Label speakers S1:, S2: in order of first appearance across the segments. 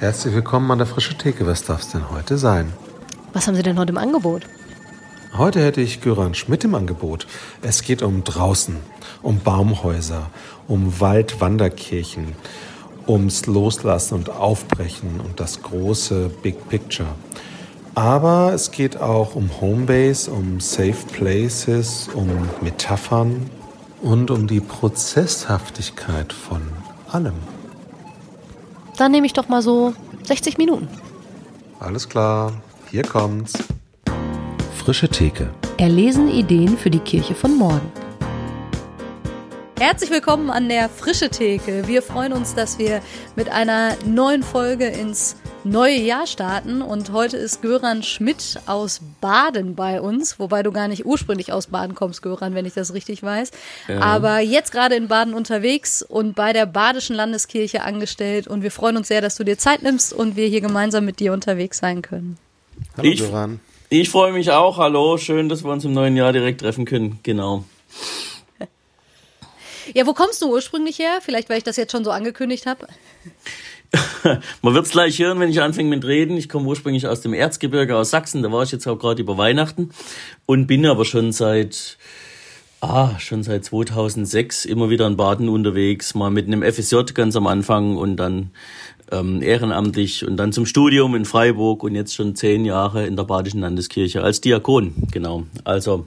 S1: Herzlich willkommen an der Frische Theke. Was darf es denn heute sein?
S2: Was haben Sie denn heute im Angebot?
S1: Heute hätte ich Göran Schmidt im Angebot. Es geht um draußen, um Baumhäuser, um Waldwanderkirchen, ums Loslassen und Aufbrechen und das große Big Picture. Aber es geht auch um Homebase, um Safe Places, um Metaphern und um die Prozesshaftigkeit von allem.
S2: Dann nehme ich doch mal so 60 Minuten.
S1: Alles klar, hier kommt's. Frische Theke.
S2: Erlesen Ideen für die Kirche von morgen. Herzlich willkommen an der Frische Theke. Wir freuen uns, dass wir mit einer neuen Folge ins neue Jahr starten und heute ist Göran Schmidt aus Baden bei uns, wobei du gar nicht ursprünglich aus Baden kommst, Göran, wenn ich das richtig weiß. Ja. Aber jetzt gerade in Baden unterwegs und bei der Badischen Landeskirche angestellt und wir freuen uns sehr, dass du dir Zeit nimmst und wir hier gemeinsam mit dir unterwegs sein können.
S3: Hallo ich, Göran. Ich freue mich auch. Hallo, schön, dass wir uns im neuen Jahr direkt treffen können. Genau.
S2: Ja, wo kommst du ursprünglich her? Vielleicht, weil ich das jetzt schon so angekündigt habe.
S3: Man wird es gleich hören, wenn ich anfange mit Reden. Ich komme ursprünglich aus dem Erzgebirge aus Sachsen. Da war ich jetzt auch gerade über Weihnachten und bin aber schon seit ah, schon seit 2006 immer wieder in Baden unterwegs, mal mit einem FSJ ganz am Anfang und dann ähm, ehrenamtlich und dann zum Studium in Freiburg und jetzt schon zehn Jahre in der Badischen Landeskirche als Diakon. Genau. Also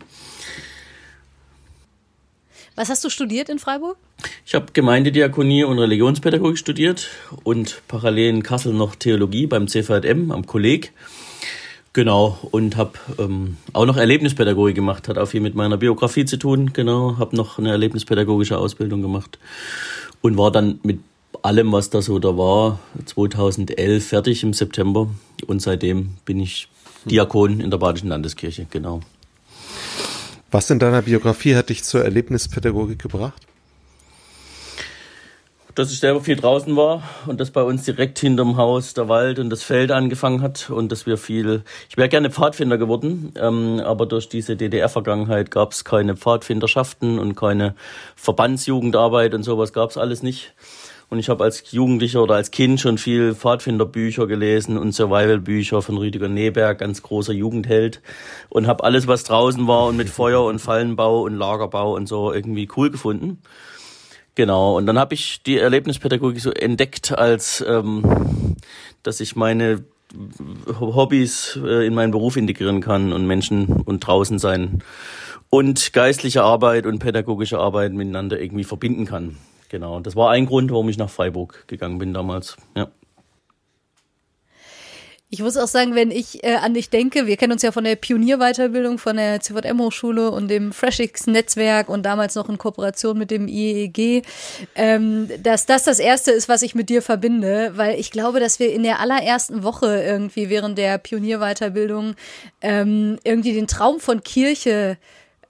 S2: was hast du studiert in Freiburg?
S3: Ich habe Gemeindediakonie und Religionspädagogik studiert und parallel in Kassel noch Theologie beim CVM am Kolleg. Genau, und habe ähm, auch noch Erlebnispädagogik gemacht, hat auch viel mit meiner Biografie zu tun, genau, habe noch eine erlebnispädagogische Ausbildung gemacht und war dann mit allem, was da so da war, 2011 fertig im September und seitdem bin ich Diakon in der Badischen Landeskirche, genau.
S1: Was in deiner Biografie hat dich zur Erlebnispädagogik gebracht?
S3: Dass ich selber viel draußen war und dass bei uns direkt hinterm Haus der Wald und das Feld angefangen hat und dass wir viel. Ich wäre gerne Pfadfinder geworden, ähm, aber durch diese DDR-Vergangenheit gab es keine Pfadfinderschaften und keine Verbandsjugendarbeit und sowas gab es alles nicht. Und ich habe als Jugendlicher oder als Kind schon viel Pfadfinderbücher gelesen und Survival-Bücher von Rüdiger Neberg, ganz großer Jugendheld. Und habe alles, was draußen war und mit Feuer und Fallenbau und Lagerbau und so irgendwie cool gefunden. Genau, und dann habe ich die Erlebnispädagogik so entdeckt, als ähm, dass ich meine Hobbys äh, in meinen Beruf integrieren kann und Menschen und draußen sein und geistliche Arbeit und pädagogische Arbeit miteinander irgendwie verbinden kann. Genau, das war ein Grund, warum ich nach Freiburg gegangen bin damals. Ja.
S2: Ich muss auch sagen, wenn ich äh, an dich denke, wir kennen uns ja von der Pionierweiterbildung von der CVM-Hochschule und dem Freshix-Netzwerk und damals noch in Kooperation mit dem IEG, ähm, dass das das Erste ist, was ich mit dir verbinde, weil ich glaube, dass wir in der allerersten Woche irgendwie während der Pionierweiterbildung ähm, irgendwie den Traum von Kirche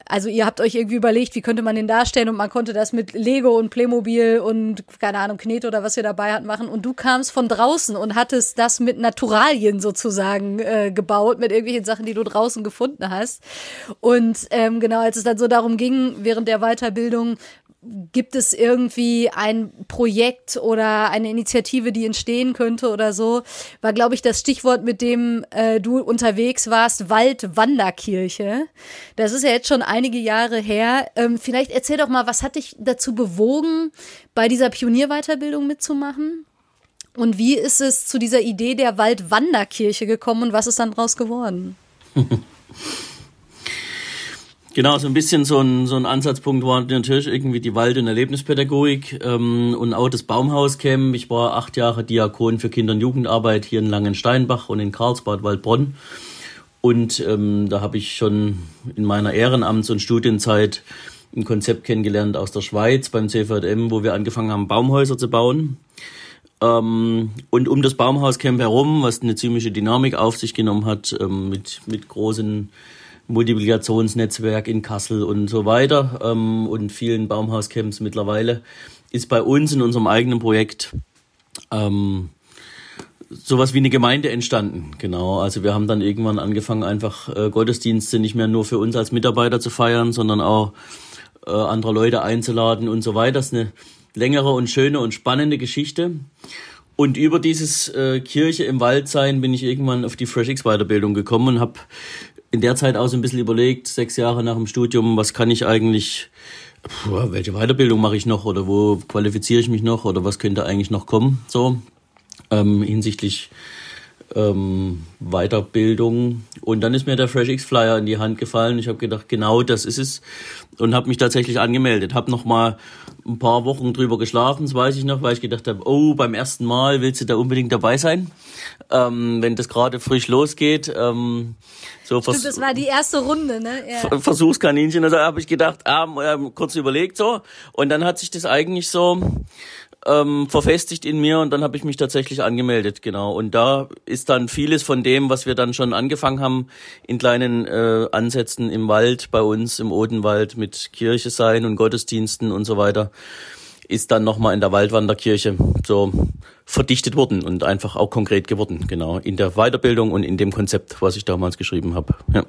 S2: also ihr habt euch irgendwie überlegt, wie könnte man den darstellen und man konnte das mit Lego und Playmobil und keine Ahnung, Knete oder was ihr dabei hatten machen und du kamst von draußen und hattest das mit Naturalien sozusagen äh, gebaut, mit irgendwelchen Sachen, die du draußen gefunden hast. Und ähm, genau, als es dann so darum ging, während der Weiterbildung, gibt es irgendwie ein Projekt oder eine Initiative, die entstehen könnte oder so, war, glaube ich, das Stichwort, mit dem äh, du unterwegs warst, Waldwanderkirche. Das ist ja jetzt schon einige Jahre her. Ähm, vielleicht erzähl doch mal, was hat dich dazu bewogen, bei dieser Pionierweiterbildung mitzumachen? Und wie ist es zu dieser Idee der Waldwanderkirche gekommen und was ist dann draus geworden?
S3: Genau, so ein bisschen so ein, so ein Ansatzpunkt war natürlich irgendwie die Wald- und Erlebnispädagogik ähm, und auch das Baumhauscamp. Ich war acht Jahre Diakon für Kinder- und Jugendarbeit hier in Langensteinbach und in Karlsbad, Waldbronn. Und ähm, da habe ich schon in meiner Ehrenamts- und Studienzeit ein Konzept kennengelernt aus der Schweiz beim CVM, wo wir angefangen haben, Baumhäuser zu bauen. Ähm, und um das Baumhauscamp herum, was eine ziemliche Dynamik auf sich genommen hat, ähm, mit, mit großen Multiplikationsnetzwerk in Kassel und so weiter ähm, und vielen Baumhauscamps mittlerweile, ist bei uns in unserem eigenen Projekt ähm, sowas wie eine Gemeinde entstanden. Genau, also wir haben dann irgendwann angefangen, einfach äh, Gottesdienste nicht mehr nur für uns als Mitarbeiter zu feiern, sondern auch äh, andere Leute einzuladen und so weiter. Das ist eine längere und schöne und spannende Geschichte. Und über dieses äh, Kirche im Wald sein bin ich irgendwann auf die FreshX Weiterbildung gekommen und habe in der Zeit auch so ein bisschen überlegt, sechs Jahre nach dem Studium, was kann ich eigentlich, puh, welche Weiterbildung mache ich noch oder wo qualifiziere ich mich noch oder was könnte eigentlich noch kommen, so ähm, hinsichtlich ähm, Weiterbildung. Und dann ist mir der FreshX Flyer in die Hand gefallen. Ich habe gedacht, genau das ist es und habe mich tatsächlich angemeldet. Habe noch mal ein paar Wochen drüber geschlafen, das weiß ich noch, weil ich gedacht habe, oh, beim ersten Mal willst du da unbedingt dabei sein, ähm, wenn das gerade frisch losgeht. Ähm,
S2: so Stimmt, das war die erste Runde, ne?
S3: Ja. Versuchskaninchen. Also habe ich gedacht, ah, kurz überlegt so. Und dann hat sich das eigentlich so ähm, verfestigt in mir und dann habe ich mich tatsächlich angemeldet, genau. Und da ist dann vieles von dem, was wir dann schon angefangen haben, in kleinen äh, Ansätzen im Wald bei uns, im Odenwald mit Kirche sein und Gottesdiensten und so weiter, ist dann nochmal in der Waldwanderkirche so verdichtet worden und einfach auch konkret geworden, genau, in der Weiterbildung und in dem Konzept, was ich damals geschrieben habe. Ja.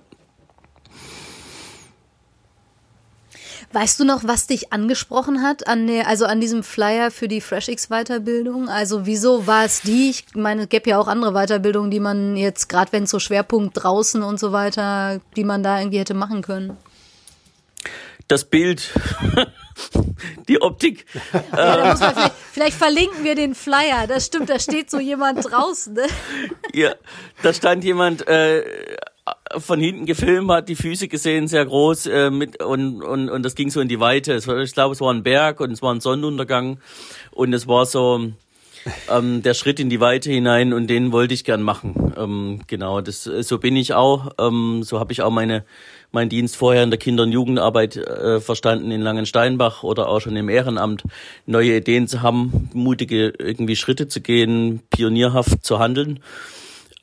S2: Weißt du noch, was dich angesprochen hat an der, also an diesem Flyer für die FreshX Weiterbildung? Also wieso war es die? Ich meine, es gäbe ja auch andere Weiterbildungen, die man jetzt, gerade wenn es so Schwerpunkt draußen und so weiter, die man da irgendwie hätte machen können.
S3: Das Bild. die Optik.
S2: Ja, vielleicht, vielleicht, verlinken wir den Flyer. Das stimmt, da steht so jemand draußen. Ne?
S3: Ja, da stand jemand äh, von hinten gefilmt hat, die Füße gesehen, sehr groß, äh, mit und, und, und das ging so in die Weite. War, ich glaube, es war ein Berg und es war ein Sonnenuntergang und es war so ähm, der Schritt in die Weite hinein und den wollte ich gern machen. Ähm, genau, das so bin ich auch. Ähm, so habe ich auch meine meinen Dienst vorher in der Kinder- und Jugendarbeit äh, verstanden in Langensteinbach oder auch schon im Ehrenamt, neue Ideen zu haben, mutige irgendwie Schritte zu gehen, pionierhaft zu handeln.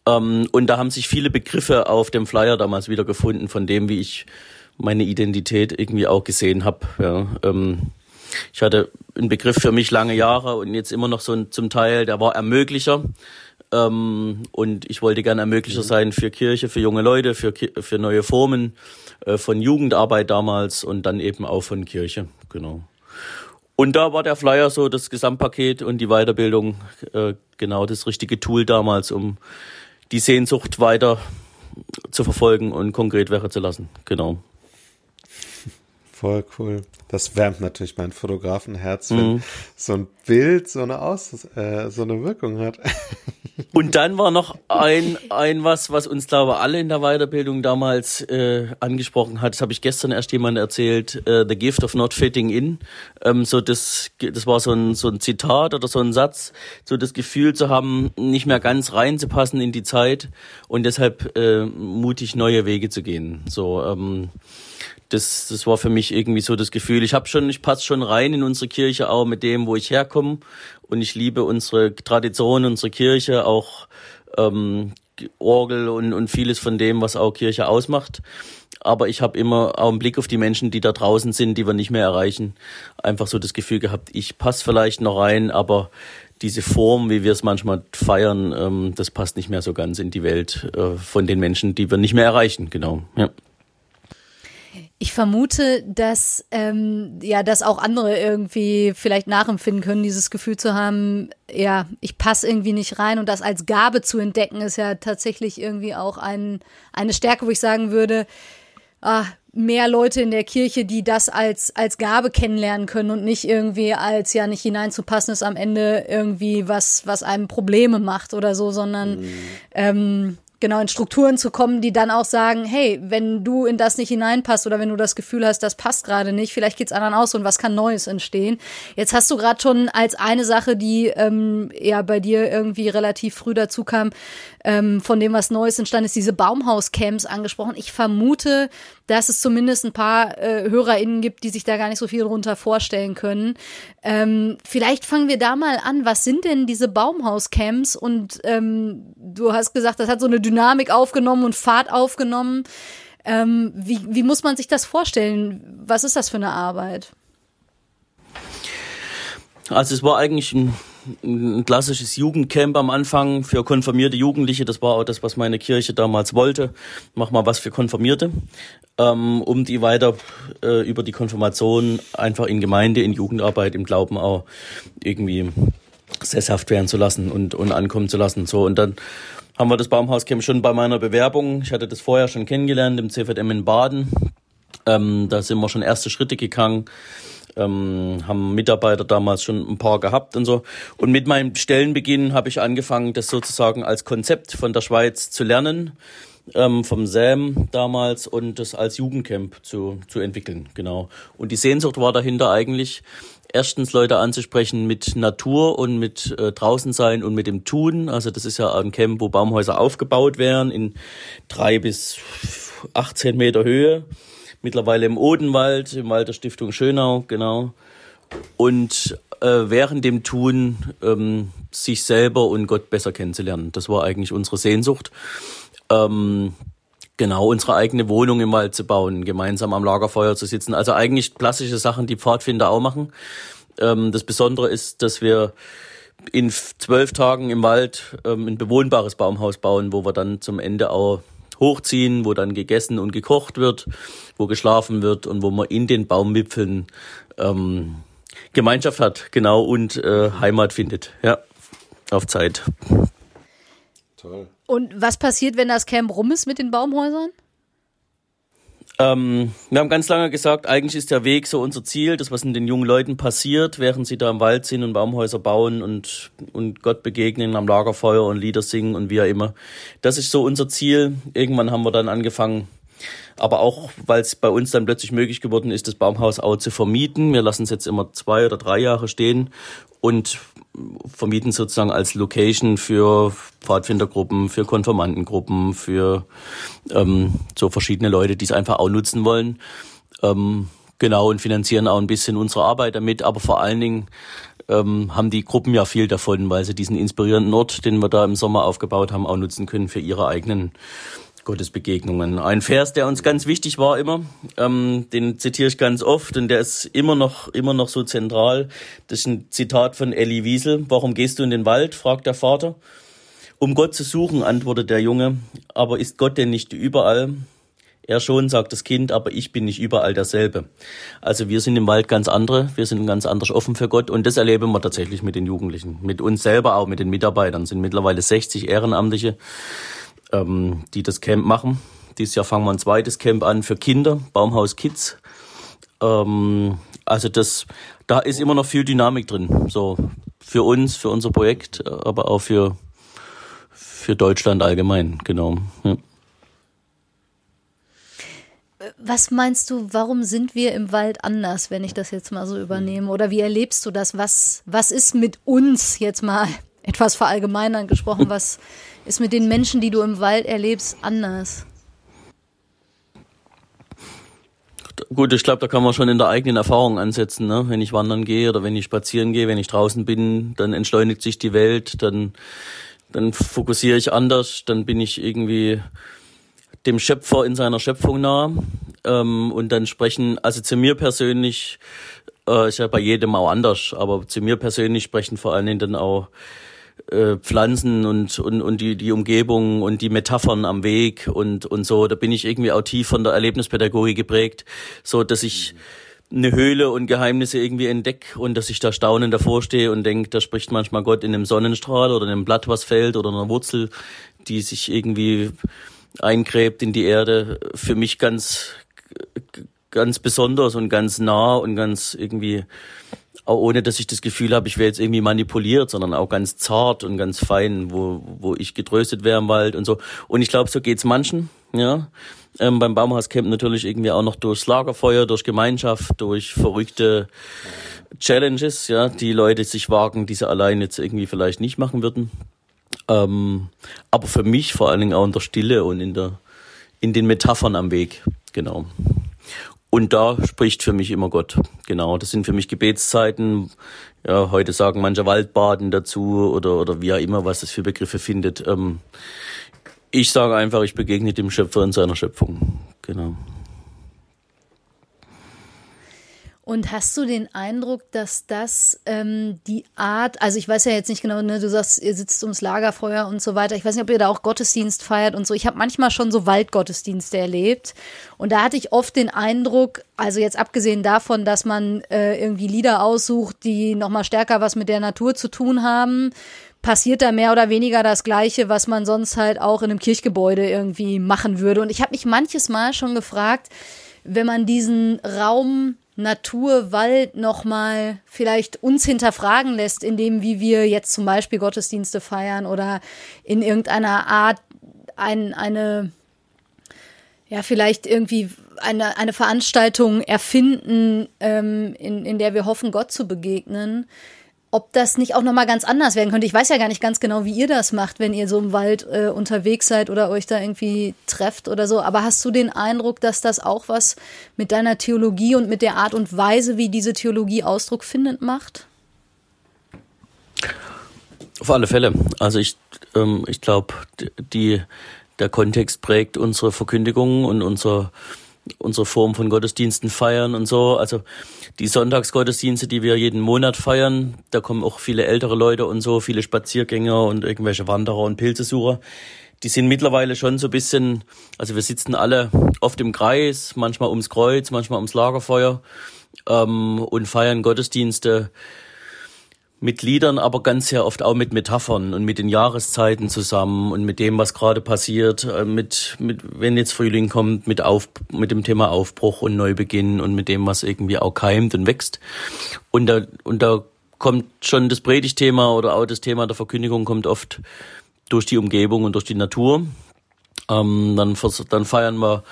S3: Ähm, und da haben sich viele Begriffe auf dem Flyer damals wieder gefunden, von dem, wie ich meine Identität irgendwie auch gesehen habe. Ja, ähm, ich hatte einen Begriff für mich lange Jahre und jetzt immer noch so ein, zum Teil, der war Ermöglicher. Ähm, und ich wollte gerne Ermöglicher mhm. sein für Kirche, für junge Leute, für, für neue Formen äh, von Jugendarbeit damals und dann eben auch von Kirche. Genau. Und da war der Flyer so das Gesamtpaket und die Weiterbildung äh, genau das richtige Tool damals, um die Sehnsucht weiter zu verfolgen und konkret werden zu lassen. Genau.
S1: Voll cool. Das wärmt natürlich mein Fotografenherz, wenn mhm. so ein Bild so eine Aus äh, so eine Wirkung hat.
S3: Und dann war noch ein, ein was, was uns, glaube ich, alle in der Weiterbildung damals äh, angesprochen hat. Das habe ich gestern erst jemand erzählt. Äh, The Gift of Not Fitting In. Ähm, so das, das war so ein, so ein Zitat oder so ein Satz. So das Gefühl zu haben, nicht mehr ganz reinzupassen in die Zeit und deshalb äh, mutig neue Wege zu gehen. So ähm, das, das war für mich irgendwie so das Gefühl. Ich habe schon, ich passe schon rein in unsere Kirche auch mit dem, wo ich herkomme und ich liebe unsere Tradition, unsere Kirche, auch ähm, Orgel und, und vieles von dem, was auch Kirche ausmacht. Aber ich habe immer auch einen Blick auf die Menschen, die da draußen sind, die wir nicht mehr erreichen. Einfach so das Gefühl gehabt, ich passe vielleicht noch rein, aber diese Form, wie wir es manchmal feiern, ähm, das passt nicht mehr so ganz in die Welt äh, von den Menschen, die wir nicht mehr erreichen. Genau. Ja.
S2: Ich vermute, dass ähm, ja, dass auch andere irgendwie vielleicht nachempfinden können, dieses Gefühl zu haben, ja, ich passe irgendwie nicht rein und das als Gabe zu entdecken, ist ja tatsächlich irgendwie auch ein, eine Stärke, wo ich sagen würde, ah, mehr Leute in der Kirche, die das als, als Gabe kennenlernen können und nicht irgendwie als ja nicht hineinzupassen ist am Ende irgendwie was, was einem Probleme macht oder so, sondern mhm. ähm, genau in Strukturen zu kommen, die dann auch sagen, hey, wenn du in das nicht hineinpasst oder wenn du das Gefühl hast, das passt gerade nicht, vielleicht geht's anderen aus und was kann Neues entstehen. Jetzt hast du gerade schon als eine Sache, die ähm, ja bei dir irgendwie relativ früh dazu kam, ähm, von dem, was Neues entstanden ist, diese Baumhauscamps angesprochen. Ich vermute, dass es zumindest ein paar äh, HörerInnen gibt, die sich da gar nicht so viel drunter vorstellen können. Ähm, vielleicht fangen wir da mal an. Was sind denn diese Baumhauscamps? Und ähm, du hast gesagt, das hat so eine Dynamik aufgenommen und Fahrt aufgenommen. Ähm, wie, wie muss man sich das vorstellen? Was ist das für eine Arbeit?
S3: Also es war eigentlich ein ein klassisches Jugendcamp am Anfang für konfirmierte Jugendliche. Das war auch das, was meine Kirche damals wollte. Mach mal was für Konfirmierte, ähm, um die weiter äh, über die Konfirmation einfach in Gemeinde, in Jugendarbeit, im Glauben auch irgendwie sesshaft werden zu lassen und, und ankommen zu lassen. So, und dann haben wir das Baumhauscamp schon bei meiner Bewerbung. Ich hatte das vorher schon kennengelernt im CVM in Baden. Ähm, da sind wir schon erste Schritte gegangen. Ähm, haben Mitarbeiter damals schon ein paar gehabt und so. Und mit meinem Stellenbeginn habe ich angefangen, das sozusagen als Konzept von der Schweiz zu lernen, ähm, vom SAM damals und das als Jugendcamp zu, zu entwickeln, genau. Und die Sehnsucht war dahinter eigentlich, erstens Leute anzusprechen mit Natur und mit äh, draußen sein und mit dem Tun. Also das ist ja ein Camp, wo Baumhäuser aufgebaut werden in drei bis 18 Meter Höhe. Mittlerweile im Odenwald, im Wald der Stiftung Schönau, genau. Und äh, während dem Tun ähm, sich selber und Gott besser kennenzulernen. Das war eigentlich unsere Sehnsucht. Ähm, Genau, unsere eigene Wohnung im Wald zu bauen, gemeinsam am Lagerfeuer zu sitzen. Also eigentlich klassische Sachen, die Pfadfinder auch machen. Ähm, das Besondere ist, dass wir in zwölf Tagen im Wald ähm, ein bewohnbares Baumhaus bauen, wo wir dann zum Ende auch hochziehen, wo dann gegessen und gekocht wird, wo geschlafen wird und wo man in den Baumwipfeln ähm, Gemeinschaft hat, genau, und äh, Heimat findet. Ja, auf Zeit.
S2: Toll. Und was passiert, wenn das Camp rum ist mit den Baumhäusern?
S3: Ähm, wir haben ganz lange gesagt, eigentlich ist der Weg so unser Ziel, das, was in den jungen Leuten passiert, während sie da im Wald sind und Baumhäuser bauen und, und Gott begegnen am Lagerfeuer und Lieder singen und wie auch immer. Das ist so unser Ziel. Irgendwann haben wir dann angefangen, aber auch, weil es bei uns dann plötzlich möglich geworden ist, das Baumhaus auch zu vermieten. Wir lassen es jetzt immer zwei oder drei Jahre stehen und vermieten sozusagen als Location für Pfadfindergruppen, für Konformantengruppen, für ähm, so verschiedene Leute, die es einfach auch nutzen wollen. Ähm, genau, und finanzieren auch ein bisschen unsere Arbeit damit, aber vor allen Dingen ähm, haben die Gruppen ja viel davon, weil sie diesen inspirierenden Ort, den wir da im Sommer aufgebaut haben, auch nutzen können für ihre eigenen Gottesbegegnungen. Ein Vers, der uns ganz wichtig war immer, ähm, den zitiere ich ganz oft und der ist immer noch, immer noch so zentral. Das ist ein Zitat von Elli Wiesel. Warum gehst du in den Wald? fragt der Vater. Um Gott zu suchen, antwortet der Junge. Aber ist Gott denn nicht überall? Er schon, sagt das Kind, aber ich bin nicht überall derselbe. Also wir sind im Wald ganz andere, wir sind ganz anders offen für Gott und das erleben wir tatsächlich mit den Jugendlichen, mit uns selber auch, mit den Mitarbeitern. Es sind mittlerweile 60 Ehrenamtliche ähm, die das Camp machen. Dieses Jahr fangen wir ein zweites Camp an für Kinder, Baumhaus Kids. Ähm, also das, da ist immer noch viel Dynamik drin. So für uns, für unser Projekt, aber auch für, für Deutschland allgemein, genau. Ja.
S2: Was meinst du, warum sind wir im Wald anders, wenn ich das jetzt mal so übernehme? Oder wie erlebst du das? Was, was ist mit uns jetzt mal etwas verallgemeinern gesprochen? Was, ist mit den Menschen, die du im Wald erlebst, anders?
S3: Gut, ich glaube, da kann man schon in der eigenen Erfahrung ansetzen. Ne? Wenn ich wandern gehe oder wenn ich spazieren gehe, wenn ich draußen bin, dann entschleunigt sich die Welt, dann, dann fokussiere ich anders, dann bin ich irgendwie dem Schöpfer in seiner Schöpfung nah. Ähm, und dann sprechen, also zu mir persönlich, äh, ist ja bei jedem auch anders, aber zu mir persönlich sprechen vor allen Dingen dann auch äh, Pflanzen und, und, und die, die Umgebung und die Metaphern am Weg und, und so. Da bin ich irgendwie auch tief von der Erlebnispädagogik geprägt, so dass ich eine Höhle und Geheimnisse irgendwie entdecke und dass ich da staunend davor stehe und denke, da spricht manchmal Gott in einem Sonnenstrahl oder in einem Blatt, was fällt oder einer Wurzel, die sich irgendwie eingräbt in die Erde. Für mich ganz, ganz besonders und ganz nah und ganz irgendwie ohne dass ich das Gefühl habe, ich wäre jetzt irgendwie manipuliert, sondern auch ganz zart und ganz fein, wo, wo ich getröstet wäre im Wald und so. Und ich glaube, so geht's manchen, ja. Ähm, beim Baumhauscamp natürlich irgendwie auch noch durchs Lagerfeuer, durch Gemeinschaft, durch verrückte Challenges, ja, die Leute sich wagen, die sie allein jetzt irgendwie vielleicht nicht machen würden. Ähm, aber für mich vor allen Dingen auch in der Stille und in der, in den Metaphern am Weg, genau. Und da spricht für mich immer Gott. Genau, das sind für mich Gebetszeiten. Ja, heute sagen manche Waldbaden dazu oder, oder wie auch immer, was es für Begriffe findet. Ähm, ich sage einfach, ich begegne dem Schöpfer in seiner Schöpfung. Genau.
S2: Und hast du den Eindruck, dass das ähm, die Art, also ich weiß ja jetzt nicht genau, ne, du sagst, ihr sitzt ums Lagerfeuer und so weiter. Ich weiß nicht, ob ihr da auch Gottesdienst feiert und so. Ich habe manchmal schon so Waldgottesdienste erlebt. Und da hatte ich oft den Eindruck, also jetzt abgesehen davon, dass man äh, irgendwie Lieder aussucht, die nochmal stärker was mit der Natur zu tun haben, passiert da mehr oder weniger das Gleiche, was man sonst halt auch in einem Kirchgebäude irgendwie machen würde. Und ich habe mich manches Mal schon gefragt, wenn man diesen Raum Natur, Wald nochmal vielleicht uns hinterfragen lässt, indem wie wir jetzt zum Beispiel Gottesdienste feiern oder in irgendeiner Art ein, eine, ja, vielleicht irgendwie eine, eine Veranstaltung erfinden, ähm, in, in der wir hoffen, Gott zu begegnen ob das nicht auch nochmal ganz anders werden könnte. Ich weiß ja gar nicht ganz genau, wie ihr das macht, wenn ihr so im Wald äh, unterwegs seid oder euch da irgendwie trefft oder so. Aber hast du den Eindruck, dass das auch was mit deiner Theologie und mit der Art und Weise, wie diese Theologie Ausdruck findet, macht?
S3: Auf alle Fälle. Also ich, ähm, ich glaube, die, der Kontext prägt unsere Verkündigung und unser unsere Form von Gottesdiensten feiern und so. Also die Sonntagsgottesdienste, die wir jeden Monat feiern, da kommen auch viele ältere Leute und so, viele Spaziergänger und irgendwelche Wanderer und Pilzesucher. Die sind mittlerweile schon so ein bisschen, also wir sitzen alle oft im Kreis, manchmal ums Kreuz, manchmal ums Lagerfeuer ähm, und feiern Gottesdienste mit Liedern, aber ganz sehr oft auch mit Metaphern und mit den Jahreszeiten zusammen und mit dem, was gerade passiert, äh, mit, mit, wenn jetzt Frühling kommt, mit auf, mit dem Thema Aufbruch und Neubeginn und mit dem, was irgendwie auch keimt und wächst. Und da, und da kommt schon das Predigtthema oder auch das Thema der Verkündigung kommt oft durch die Umgebung und durch die Natur. Ähm, dann, dann feiern wir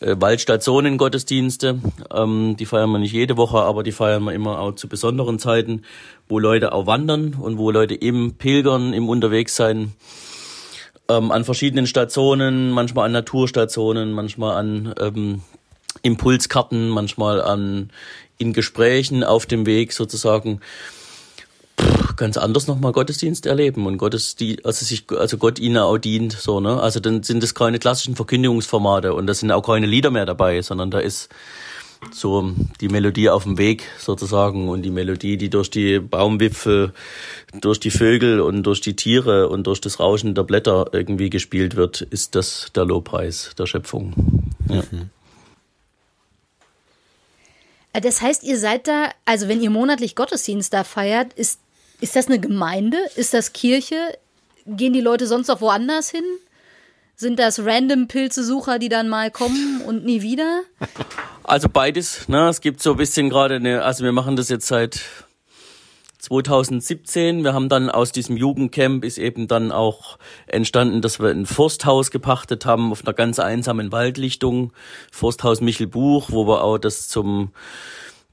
S3: äh, Waldstationen-Gottesdienste. Ähm, die feiern wir nicht jede Woche, aber die feiern wir immer auch zu besonderen Zeiten, wo Leute auch wandern und wo Leute im Pilgern, im Unterwegssein ähm, an verschiedenen Stationen, manchmal an Naturstationen, manchmal an ähm, Impulskarten, manchmal an in Gesprächen auf dem Weg sozusagen ganz anders nochmal Gottesdienst erleben und Gottes, die, also sich, also Gott ihnen auch dient, so, ne? Also dann sind es keine klassischen Verkündigungsformate und da sind auch keine Lieder mehr dabei, sondern da ist so die Melodie auf dem Weg sozusagen und die Melodie, die durch die Baumwipfel, durch die Vögel und durch die Tiere und durch das Rauschen der Blätter irgendwie gespielt wird, ist das der Lobpreis der Schöpfung. Ja. Mhm.
S2: Das heißt, ihr seid da, also wenn ihr monatlich Gottesdienst da feiert, ist ist das eine Gemeinde? Ist das Kirche? Gehen die Leute sonst noch woanders hin? Sind das random Pilzesucher, die dann mal kommen und nie wieder?
S3: Also beides. Ne? Es gibt so ein bisschen gerade eine, also wir machen das jetzt seit 2017. Wir haben dann aus diesem Jugendcamp ist eben dann auch entstanden, dass wir ein Forsthaus gepachtet haben auf einer ganz einsamen Waldlichtung. Forsthaus Michelbuch, wo wir auch das zum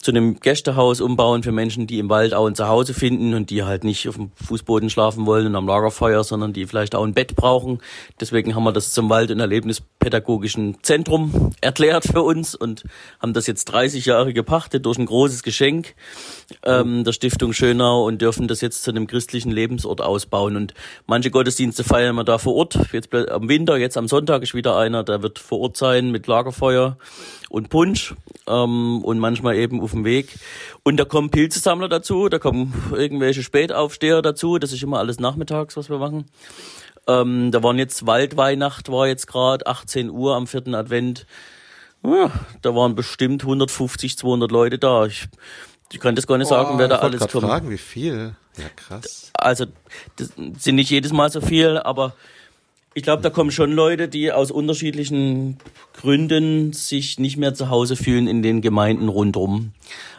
S3: zu einem Gästehaus umbauen für Menschen, die im Wald auch ein Zuhause finden und die halt nicht auf dem Fußboden schlafen wollen und am Lagerfeuer, sondern die vielleicht auch ein Bett brauchen. Deswegen haben wir das zum Wald- und Erlebnispädagogischen Zentrum erklärt für uns und haben das jetzt 30 Jahre gepachtet durch ein großes Geschenk ähm, der Stiftung Schönau und dürfen das jetzt zu einem christlichen Lebensort ausbauen. Und manche Gottesdienste feiern wir da vor Ort. Jetzt am Winter, jetzt am Sonntag ist wieder einer, der wird vor Ort sein mit Lagerfeuer und Punsch ähm, und manchmal eben auf dem Weg. Und da kommen Pilzesammler dazu, da kommen irgendwelche Spätaufsteher dazu. Das ist immer alles nachmittags, was wir machen. Ähm, da waren jetzt Waldweihnacht, war jetzt gerade 18 Uhr am vierten Advent. Ja, da waren bestimmt 150, 200 Leute da. Ich, ich kann das gar nicht oh, sagen, wer da alles kommt.
S1: fragen, wie viel? Ja, krass.
S3: Also, das sind nicht jedes Mal so viel, aber ich glaube, da kommen schon Leute, die aus unterschiedlichen Gründen sich nicht mehr zu Hause fühlen in den Gemeinden rundum.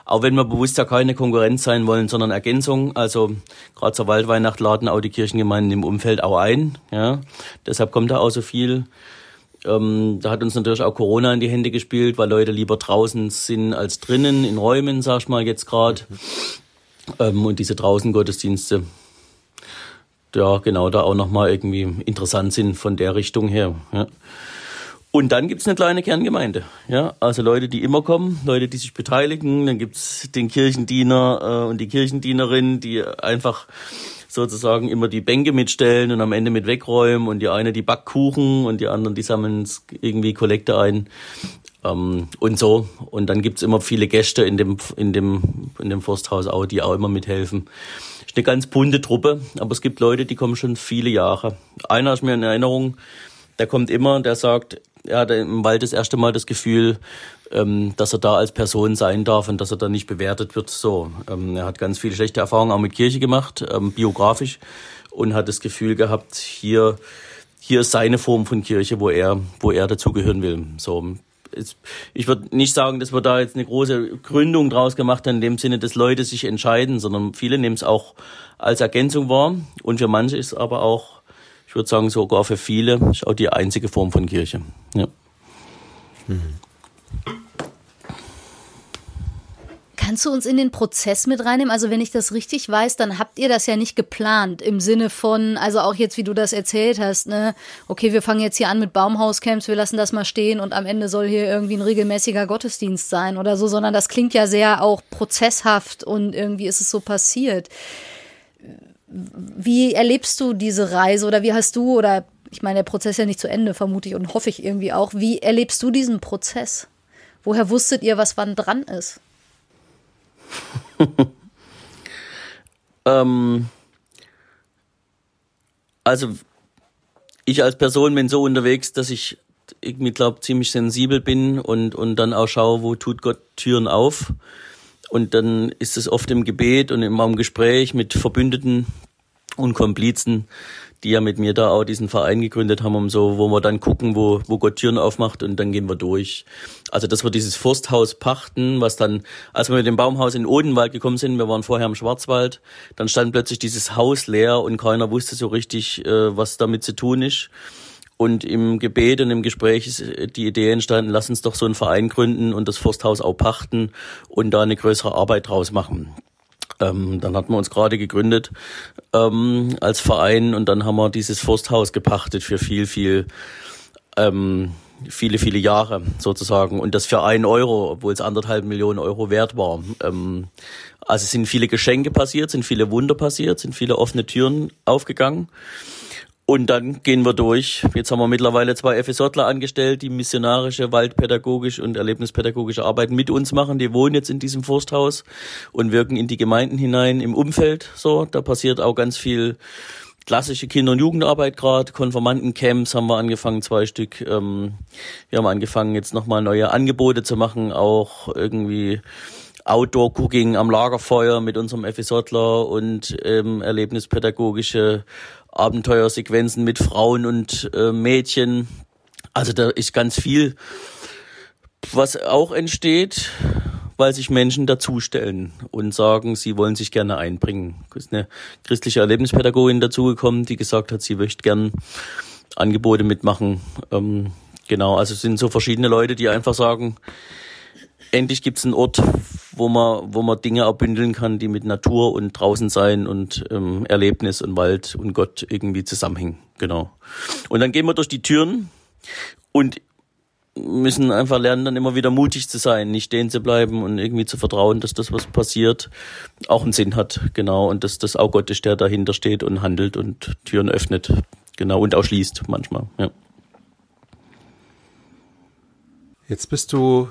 S3: Auch wenn wir bewusst ja keine Konkurrenz sein wollen, sondern Ergänzung. Also gerade zur Waldweihnacht laden auch die Kirchengemeinden im Umfeld auch ein. Ja, deshalb kommt da auch so viel. Ähm, da hat uns natürlich auch Corona in die Hände gespielt, weil Leute lieber draußen sind als drinnen in Räumen, sag ich mal jetzt gerade. Ähm, und diese draußen Gottesdienste ja, genau, da auch nochmal irgendwie interessant sind von der Richtung her. Ja. Und dann gibt's eine kleine Kerngemeinde. Ja, also Leute, die immer kommen, Leute, die sich beteiligen. Dann gibt's den Kirchendiener äh, und die Kirchendienerin, die einfach sozusagen immer die Bänke mitstellen und am Ende mit wegräumen und die eine die Backkuchen und die anderen die sammeln irgendwie Kollekte ein. Ähm, und so. Und dann gibt's immer viele Gäste in dem, in dem, in dem Forsthaus auch, die auch immer mithelfen. Ist eine ganz bunte Truppe, aber es gibt Leute, die kommen schon viele Jahre. Einer ist mir in Erinnerung, der kommt immer, der sagt, er hat im Wald das erste Mal das Gefühl, ähm, dass er da als Person sein darf und dass er da nicht bewertet wird. So, ähm, er hat ganz viele schlechte Erfahrungen auch mit Kirche gemacht, ähm, biografisch, und hat das Gefühl gehabt, hier, hier ist seine Form von Kirche, wo er, wo er dazugehören will. So, ich würde nicht sagen, dass wir da jetzt eine große Gründung draus gemacht haben, in dem Sinne, dass Leute sich entscheiden, sondern viele nehmen es auch als Ergänzung wahr. Und für manche ist aber auch, ich würde sagen, sogar für viele, ist auch die einzige Form von Kirche. Ja. Mhm.
S2: Kannst du uns in den Prozess mit reinnehmen? Also wenn ich das richtig weiß, dann habt ihr das ja nicht geplant im Sinne von, also auch jetzt, wie du das erzählt hast, ne? Okay, wir fangen jetzt hier an mit Baumhauscamps, wir lassen das mal stehen und am Ende soll hier irgendwie ein regelmäßiger Gottesdienst sein oder so, sondern das klingt ja sehr auch prozesshaft und irgendwie ist es so passiert. Wie erlebst du diese Reise oder wie hast du oder ich meine, der Prozess ist ja nicht zu Ende, vermute ich und hoffe ich irgendwie auch. Wie erlebst du diesen Prozess? Woher wusstet ihr, was wann dran ist?
S3: ähm, also ich als Person bin so unterwegs, dass ich irgendwie glaube ziemlich sensibel bin und und dann auch schaue, wo tut Gott Türen auf. Und dann ist es oft im Gebet und im Gespräch mit Verbündeten und Komplizen, die ja mit mir da auch diesen Verein gegründet haben, um so, wo wir dann gucken, wo, wo Gott Türen aufmacht und dann gehen wir durch. Also dass wir dieses Forsthaus pachten, was dann, als wir mit dem Baumhaus in Odenwald gekommen sind, wir waren vorher im Schwarzwald, dann stand plötzlich dieses Haus leer und keiner wusste so richtig, äh, was damit zu tun ist. Und im Gebet und im Gespräch ist die Idee entstanden, lass uns doch so einen Verein gründen und das Forsthaus auch pachten und da eine größere Arbeit draus machen. Ähm, dann hatten wir uns gerade gegründet ähm, als Verein und dann haben wir dieses Forsthaus gepachtet für viel, viel, ähm, viele, viele Jahre sozusagen und das für einen Euro, obwohl es anderthalb Millionen Euro wert war. Ähm, also sind viele Geschenke passiert, sind viele Wunder passiert, sind viele offene Türen aufgegangen. Und dann gehen wir durch. Jetzt haben wir mittlerweile zwei FSJler angestellt, die missionarische, waldpädagogische und erlebnispädagogische Arbeit mit uns machen. Die wohnen jetzt in diesem Forsthaus und wirken in die Gemeinden hinein im Umfeld. So, da passiert auch ganz viel klassische Kinder- und Jugendarbeit gerade. Konformantencamps haben wir angefangen, zwei Stück. Ähm, wir haben angefangen, jetzt nochmal neue Angebote zu machen, auch irgendwie Outdoor-Cooking am Lagerfeuer mit unserem FSJler und ähm, erlebnispädagogische Abenteuersequenzen mit Frauen und äh, Mädchen. Also da ist ganz viel, was auch entsteht, weil sich Menschen dazustellen und sagen, sie wollen sich gerne einbringen. Ist eine christliche Erlebnispädagogin dazugekommen, die gesagt hat, sie möchte gern Angebote mitmachen. Ähm, genau, also es sind so verschiedene Leute, die einfach sagen, endlich gibt es einen Ort, wo man, wo man Dinge erbündeln kann, die mit Natur und draußen sein und ähm, Erlebnis und Wald und Gott irgendwie zusammenhängen. Genau. Und dann gehen wir durch die Türen und müssen einfach lernen, dann immer wieder mutig zu sein, nicht stehen zu bleiben und irgendwie zu vertrauen, dass das, was passiert, auch einen Sinn hat. Genau. Und dass das auch Gott ist, der dahinter steht und handelt und Türen öffnet. Genau. Und auch schließt manchmal. Ja.
S1: Jetzt bist du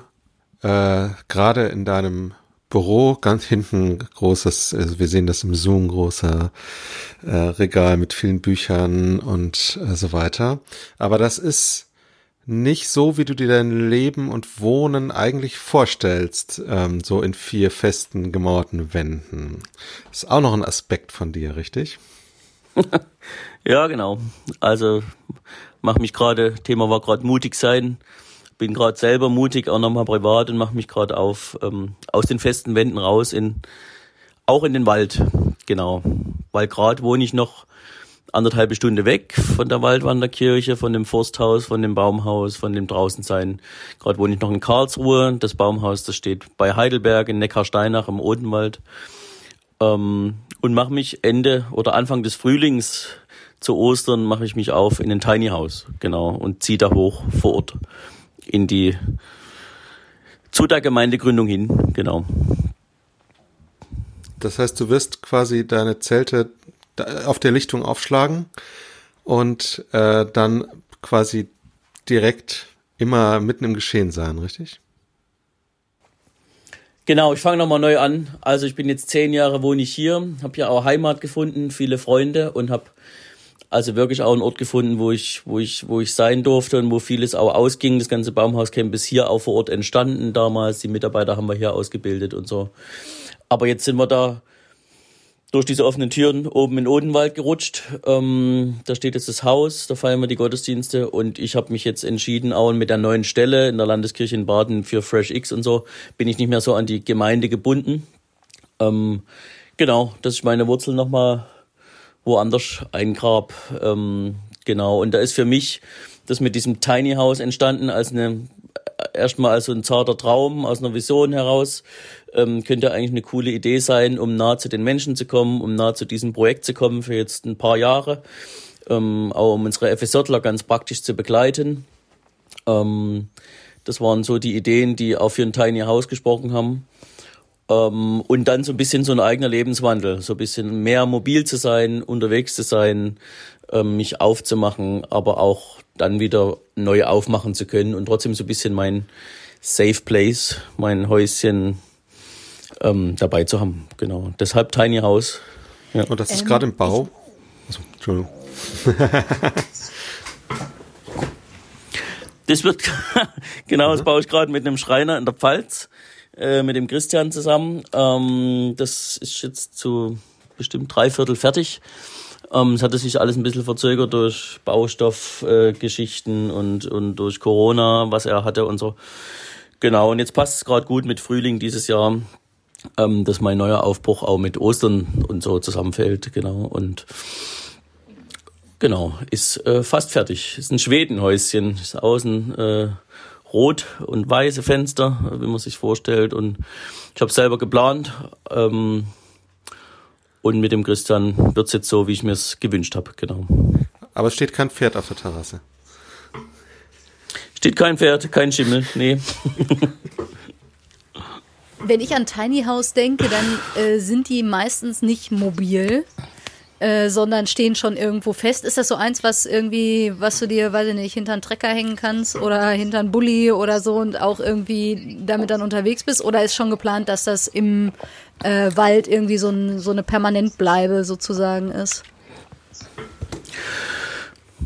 S1: äh, gerade in deinem Büro ganz hinten großes, also wir sehen das im Zoom, großer äh, Regal mit vielen Büchern und äh, so weiter. Aber das ist nicht so, wie du dir dein Leben und Wohnen eigentlich vorstellst, ähm, so in vier festen gemauerten Wänden. Ist auch noch ein Aspekt von dir, richtig?
S3: ja, genau. Also mach mich gerade, Thema war gerade mutig sein bin gerade selber mutig, auch nochmal privat und mache mich gerade auf ähm, aus den festen Wänden raus in auch in den Wald, genau. Weil gerade wohne ich noch anderthalb Stunde weg von der Waldwanderkirche, von dem Forsthaus, von dem Baumhaus, von dem Draußensein. Gerade wohne ich noch in Karlsruhe. Das Baumhaus, das steht bei Heidelberg in Neckarsteinach im Odenwald. Ähm, und mache mich Ende oder Anfang des Frühlings zu Ostern mache ich mich auf in ein Tiny House, genau, und ziehe da hoch vor Ort in die zu der Gemeindegründung hin, genau.
S1: Das heißt, du wirst quasi deine Zelte auf der Lichtung aufschlagen und äh, dann quasi direkt immer mitten im Geschehen sein, richtig?
S3: Genau, ich fange nochmal neu an. Also ich bin jetzt zehn Jahre wohne ich hier, habe ja auch Heimat gefunden, viele Freunde und habe also wirklich auch einen Ort gefunden, wo ich, wo ich, wo ich sein durfte und wo vieles auch ausging. Das ganze Baumhauscamp ist hier auch vor Ort entstanden damals. Die Mitarbeiter haben wir hier ausgebildet und so. Aber jetzt sind wir da durch diese offenen Türen oben in Odenwald gerutscht. Ähm, da steht jetzt das Haus, da feiern wir die Gottesdienste und ich habe mich jetzt entschieden, auch mit der neuen Stelle in der Landeskirche in Baden für Fresh X und so, bin ich nicht mehr so an die Gemeinde gebunden. Ähm, genau, das ist meine Wurzel nochmal woanders eingrab. Ähm, genau, und da ist für mich das mit diesem Tiny House entstanden als eine erstmal als so ein zarter Traum aus einer Vision heraus. Ähm, könnte eigentlich eine coole Idee sein, um nah zu den Menschen zu kommen, um nah zu diesem Projekt zu kommen für jetzt ein paar Jahre. Ähm, auch um unsere FSJler ganz praktisch zu begleiten. Ähm, das waren so die Ideen, die auch für ein Tiny House gesprochen haben. Ähm, und dann so ein bisschen so ein eigener Lebenswandel, so ein bisschen mehr mobil zu sein, unterwegs zu sein, ähm, mich aufzumachen, aber auch dann wieder neu aufmachen zu können und trotzdem so ein bisschen mein Safe Place, mein Häuschen ähm, dabei zu haben. Genau. Deshalb Tiny House.
S1: Ja. Und das ist ähm, gerade im Bau. Also, Entschuldigung.
S3: das wird, genau, das mhm. baue ich gerade mit einem Schreiner in der Pfalz, äh, mit dem Christian zusammen. Ähm, das ist jetzt zu bestimmt drei Viertel fertig. Ähm, es hatte sich alles ein bisschen verzögert durch Baustoffgeschichten äh, und, und durch Corona, was er hatte und so. Genau, und jetzt passt es gerade gut mit Frühling dieses Jahr, ähm, dass mein neuer Aufbruch auch mit Ostern und so zusammenfällt. Genau, und genau, ist äh, fast fertig. Ist ein Schwedenhäuschen, ist außen äh, rot und weiße Fenster, wie man sich vorstellt. Und ich habe selber geplant. Ähm, und mit dem Christian wird es jetzt so, wie ich mir es gewünscht habe, genau.
S1: Aber es steht kein Pferd auf der Terrasse.
S3: Steht kein Pferd, kein Schimmel, nee.
S2: Wenn ich an Tiny House denke, dann äh, sind die meistens nicht mobil, äh, sondern stehen schon irgendwo fest. Ist das so eins, was irgendwie, was du dir, weiß ich nicht, hinter einen Trecker hängen kannst oder hinter einen Bulli oder so und auch irgendwie damit dann unterwegs bist? Oder ist schon geplant, dass das im äh, Wald irgendwie so, ein, so eine Permanentbleibe sozusagen ist?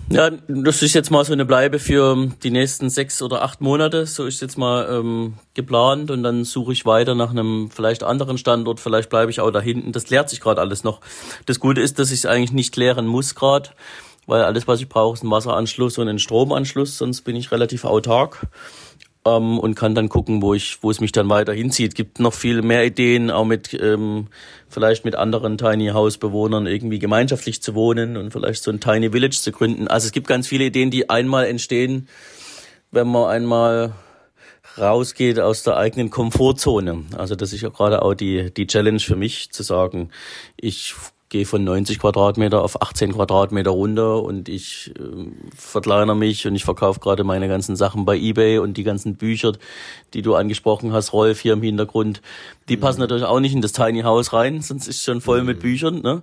S3: Ja, das ist jetzt mal so eine Bleibe für die nächsten sechs oder acht Monate. So ist jetzt mal ähm, geplant und dann suche ich weiter nach einem vielleicht anderen Standort. Vielleicht bleibe ich auch da hinten. Das klärt sich gerade alles noch. Das Gute ist, dass ich es eigentlich nicht klären muss gerade, weil alles, was ich brauche, ist ein Wasseranschluss und ein Stromanschluss. Sonst bin ich relativ autark ähm, und kann dann gucken, wo ich, wo es mich dann weiter hinzieht. Gibt noch viel mehr Ideen, auch mit ähm, vielleicht mit anderen Tiny House Bewohnern irgendwie gemeinschaftlich zu wohnen und vielleicht so ein Tiny Village zu gründen. Also es gibt ganz viele Ideen, die einmal entstehen, wenn man einmal rausgeht aus der eigenen Komfortzone. Also das ist ja gerade auch die, die Challenge für mich, zu sagen, ich gehe von 90 Quadratmeter auf 18 Quadratmeter runter und ich äh, verkleinere mich und ich verkaufe gerade meine ganzen Sachen bei eBay und die ganzen Bücher, die du angesprochen hast, Rolf hier im Hintergrund, die mhm. passen natürlich auch nicht in das Tiny House rein, sonst ist es schon voll mhm. mit Büchern, ne?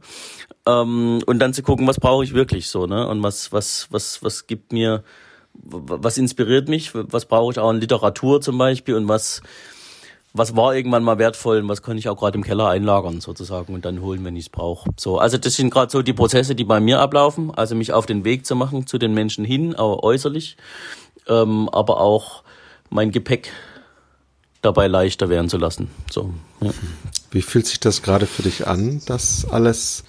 S3: Ähm, und dann zu gucken, was brauche ich wirklich so, ne? Und was was was was gibt mir was inspiriert mich, was brauche ich auch in Literatur zum Beispiel und was was war irgendwann mal wertvoll und was kann ich auch gerade im Keller einlagern sozusagen und dann holen, wenn ich es brauche. So, also das sind gerade so die Prozesse, die bei mir ablaufen, also mich auf den Weg zu machen zu den Menschen hin, auch äußerlich, ähm, aber auch mein Gepäck dabei leichter werden zu lassen. So,
S1: ja. Wie fühlt sich das gerade für dich an, das alles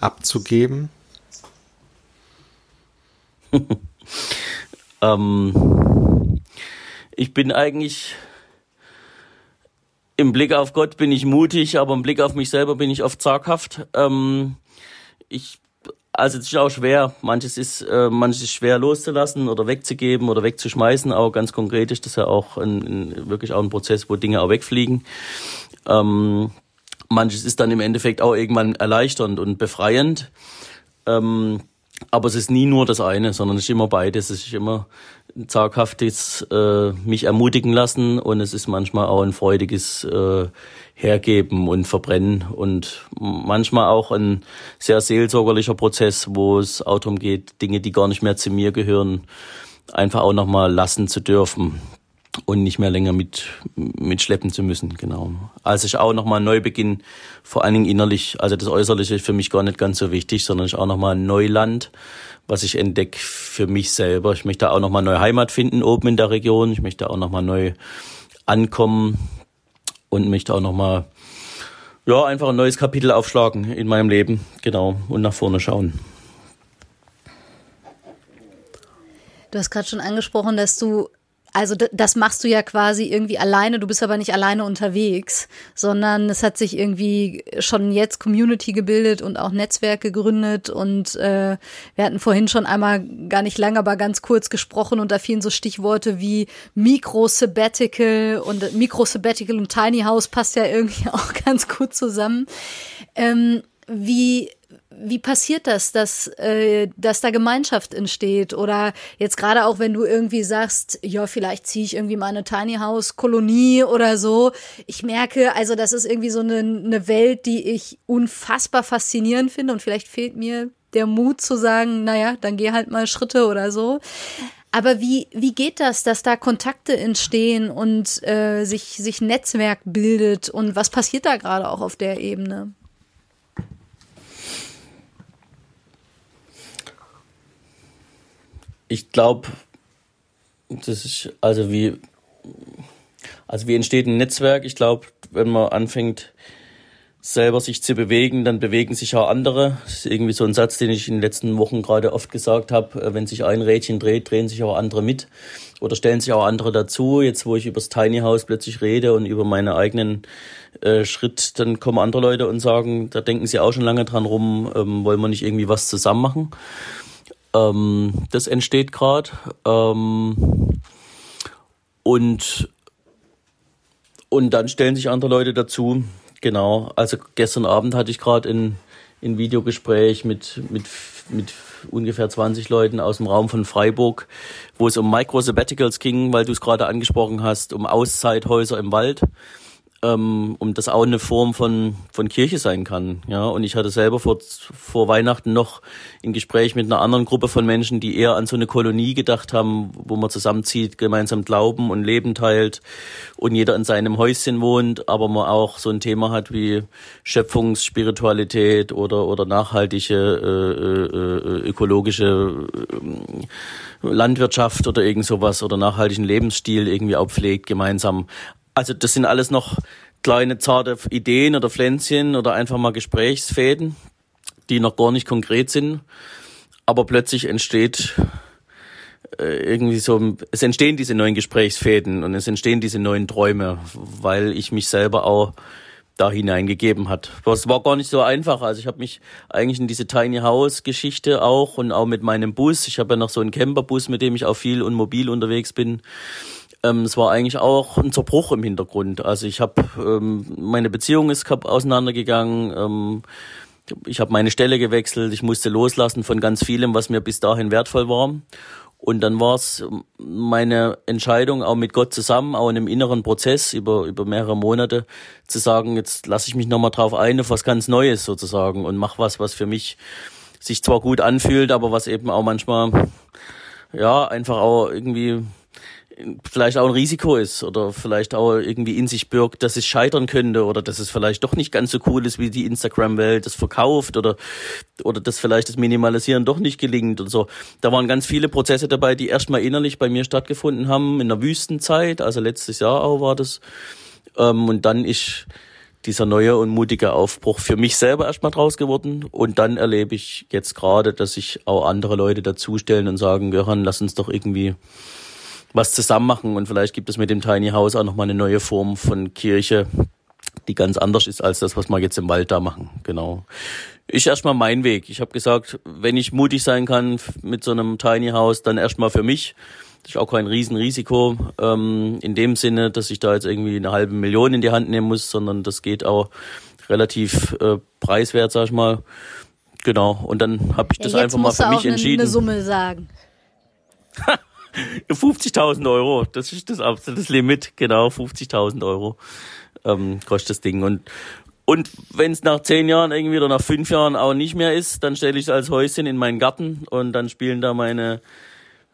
S1: abzugeben?
S3: ähm, ich bin eigentlich im Blick auf Gott bin ich mutig, aber im Blick auf mich selber bin ich oft zaghaft. Ähm, ich, also es ist auch schwer. Manches ist, äh, manches ist schwer loszulassen oder wegzugeben oder wegzuschmeißen. Auch ganz konkret ist das ja auch ein, ein, wirklich auch ein Prozess, wo Dinge auch wegfliegen. Ähm, manches ist dann im Endeffekt auch irgendwann erleichternd und befreiend. Ähm, aber es ist nie nur das eine, sondern es ist immer beides. Es ist immer ein zaghaftes äh, mich ermutigen lassen und es ist manchmal auch ein freudiges äh, Hergeben und Verbrennen und manchmal auch ein sehr seelsorgerlicher Prozess, wo es auch darum geht, Dinge, die gar nicht mehr zu mir gehören, einfach auch nochmal lassen zu dürfen und nicht mehr länger mit, mit schleppen zu müssen, genau. Also ich auch nochmal neu Neubeginn, vor allen Dingen innerlich, also das Äußerliche ist für mich gar nicht ganz so wichtig, sondern ich auch nochmal ein Neuland, was ich entdecke für mich selber. Ich möchte auch nochmal neue Heimat finden oben in der Region, ich möchte auch nochmal neu ankommen und möchte auch nochmal, ja, einfach ein neues Kapitel aufschlagen in meinem Leben, genau, und nach vorne schauen.
S2: Du hast gerade schon angesprochen, dass du also das machst du ja quasi irgendwie alleine, du bist aber nicht alleine unterwegs, sondern es hat sich irgendwie schon jetzt Community gebildet und auch Netzwerk gegründet und äh, wir hatten vorhin schon einmal gar nicht lange, aber ganz kurz gesprochen und da fielen so Stichworte wie Micro-Sabbatical und Micro-Sabbatical und Tiny House passt ja irgendwie auch ganz gut zusammen. Ähm, wie wie passiert das, dass, äh, dass da Gemeinschaft entsteht? Oder jetzt gerade auch, wenn du irgendwie sagst, ja, vielleicht ziehe ich irgendwie mal eine Tiny House Kolonie oder so. Ich merke, also das ist irgendwie so eine, eine Welt, die ich unfassbar faszinierend finde und vielleicht fehlt mir der Mut zu sagen, naja, dann geh halt mal Schritte oder so. Aber wie, wie geht das, dass da Kontakte entstehen und äh, sich, sich Netzwerk bildet und was passiert da gerade auch auf der Ebene?
S3: Ich glaube, das ist also wie, also wie entsteht ein Netzwerk? Ich glaube, wenn man anfängt, selber sich zu bewegen, dann bewegen sich auch andere. Das ist irgendwie so ein Satz, den ich in den letzten Wochen gerade oft gesagt habe. Äh, wenn sich ein Rädchen dreht, drehen sich auch andere mit oder stellen sich auch andere dazu. Jetzt, wo ich über das Tiny House plötzlich rede und über meine eigenen äh, Schritt, dann kommen andere Leute und sagen, da denken sie auch schon lange dran rum, ähm, wollen wir nicht irgendwie was zusammen machen. Ähm, das entsteht gerade. Ähm, und, und dann stellen sich andere Leute dazu. Genau. Also gestern Abend hatte ich gerade ein, ein Videogespräch mit, mit, mit ungefähr 20 Leuten aus dem Raum von Freiburg, wo es um Micro-Sabbaticals ging, weil du es gerade angesprochen hast, um Auszeithäuser im Wald ähm, um das auch eine Form von, von Kirche sein kann. Ja, und ich hatte selber vor, vor Weihnachten noch ein Gespräch mit einer anderen Gruppe von Menschen, die eher an so eine Kolonie gedacht haben, wo man zusammenzieht, gemeinsam Glauben und Leben teilt und jeder in seinem Häuschen wohnt, aber man auch so ein Thema hat wie Schöpfungsspiritualität oder, oder nachhaltige äh, äh, ökologische äh, Landwirtschaft oder irgend sowas oder nachhaltigen Lebensstil irgendwie auch pflegt gemeinsam. Also das sind alles noch kleine zarte Ideen oder Pflänzchen oder einfach mal Gesprächsfäden, die noch gar nicht konkret sind. Aber plötzlich entsteht äh, irgendwie so, es entstehen diese neuen Gesprächsfäden und es entstehen diese neuen Träume, weil ich mich selber auch da hineingegeben hat. Das war gar nicht so einfach. Also ich habe mich eigentlich in diese Tiny House Geschichte auch und auch mit meinem Bus. Ich habe ja noch so einen Camperbus, mit dem ich auch viel und mobil unterwegs bin. Ähm, es war eigentlich auch ein Zerbruch im Hintergrund. Also ich habe ähm, meine Beziehung ist auseinandergegangen. Ähm, ich habe meine Stelle gewechselt. Ich musste loslassen von ganz vielem, was mir bis dahin wertvoll war. Und dann war es meine Entscheidung, auch mit Gott zusammen, auch in einem inneren Prozess über, über mehrere Monate, zu sagen, jetzt lasse ich mich nochmal drauf ein, auf was ganz Neues sozusagen und mach was, was für mich sich zwar gut anfühlt, aber was eben auch manchmal, ja, einfach auch irgendwie vielleicht auch ein Risiko ist oder vielleicht auch irgendwie in sich birgt, dass es scheitern könnte oder dass es vielleicht doch nicht ganz so cool ist, wie die Instagram-Welt das verkauft oder, oder dass vielleicht das Minimalisieren doch nicht gelingt und so. Da waren ganz viele Prozesse dabei, die erstmal innerlich bei mir stattgefunden haben, in der Wüstenzeit, also letztes Jahr auch war das. Ähm, und dann ist dieser neue und mutige Aufbruch für mich selber erstmal draus geworden. Und dann erlebe ich jetzt gerade, dass sich auch andere Leute dazustellen und sagen, Göran, lass uns doch irgendwie was zusammen machen und vielleicht gibt es mit dem Tiny House auch nochmal eine neue Form von Kirche, die ganz anders ist als das, was wir jetzt im Wald da machen. Genau. Ist erstmal mein Weg. Ich habe gesagt, wenn ich mutig sein kann mit so einem Tiny House, dann erstmal für mich. Das ist auch kein Riesenrisiko ähm, in dem Sinne, dass ich da jetzt irgendwie eine halbe Million in die Hand nehmen muss, sondern das geht auch relativ äh, preiswert, sag ich mal. Genau. Und dann habe ich das ja, einfach mal für mich entschieden.
S2: Eine Summe sagen.
S3: 50.000 Euro, das ist das absolute Limit, genau, 50.000 Euro ähm, kostet das Ding. Und, und wenn es nach zehn Jahren irgendwie oder nach fünf Jahren auch nicht mehr ist, dann stelle ich es als Häuschen in meinen Garten und dann spielen da meine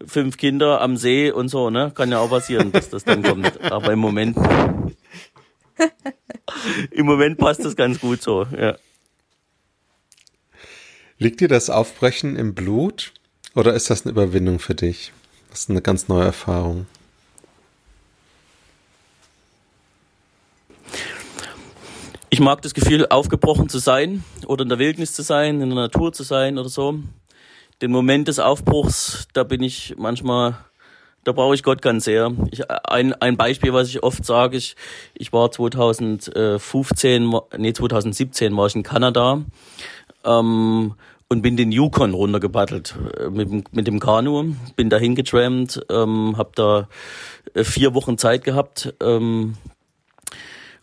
S3: fünf Kinder am See und so, ne? Kann ja auch passieren, dass das dann kommt. Aber im Moment, im Moment passt das ganz gut so, ja.
S1: Liegt dir das Aufbrechen im Blut oder ist das eine Überwindung für dich? Das ist eine ganz neue Erfahrung.
S3: Ich mag das Gefühl, aufgebrochen zu sein oder in der Wildnis zu sein, in der Natur zu sein oder so. Den Moment des Aufbruchs, da bin ich manchmal, da brauche ich Gott ganz sehr. Ich, ein, ein Beispiel, was ich oft sage, ich, ich war 2015, nee 2017 war ich in Kanada ähm, und bin den Yukon runtergebattelt äh, mit, mit dem Kanu, bin dahin getrampt, ähm, habe da äh, vier Wochen Zeit gehabt. Ähm,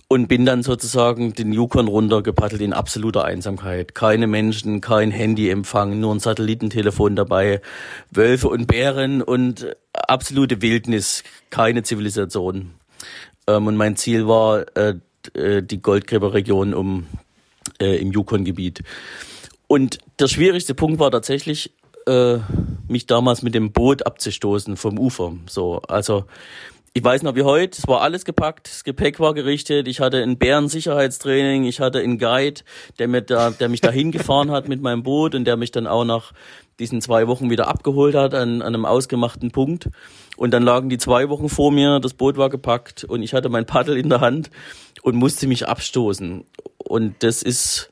S3: und bin dann sozusagen den Yukon runtergepaddelt in absoluter Einsamkeit. Keine Menschen, kein Handyempfang, nur ein Satellitentelefon dabei, Wölfe und Bären und absolute Wildnis, keine Zivilisation. Ähm, und mein Ziel war äh, äh, die Goldgräberregion um äh, im Yukon-Gebiet. Und der schwierigste Punkt war tatsächlich, äh, mich damals mit dem Boot abzustoßen vom Ufer. So, also ich weiß noch wie heute, es war alles gepackt, das Gepäck war gerichtet, ich hatte ein Bärensicherheitstraining, ich hatte einen Guide, der, mir da, der mich dahin gefahren hat mit meinem Boot und der mich dann auch nach diesen zwei Wochen wieder abgeholt hat an, an einem ausgemachten Punkt. Und dann lagen die zwei Wochen vor mir, das Boot war gepackt und ich hatte mein Paddel in der Hand und musste mich abstoßen. Und das ist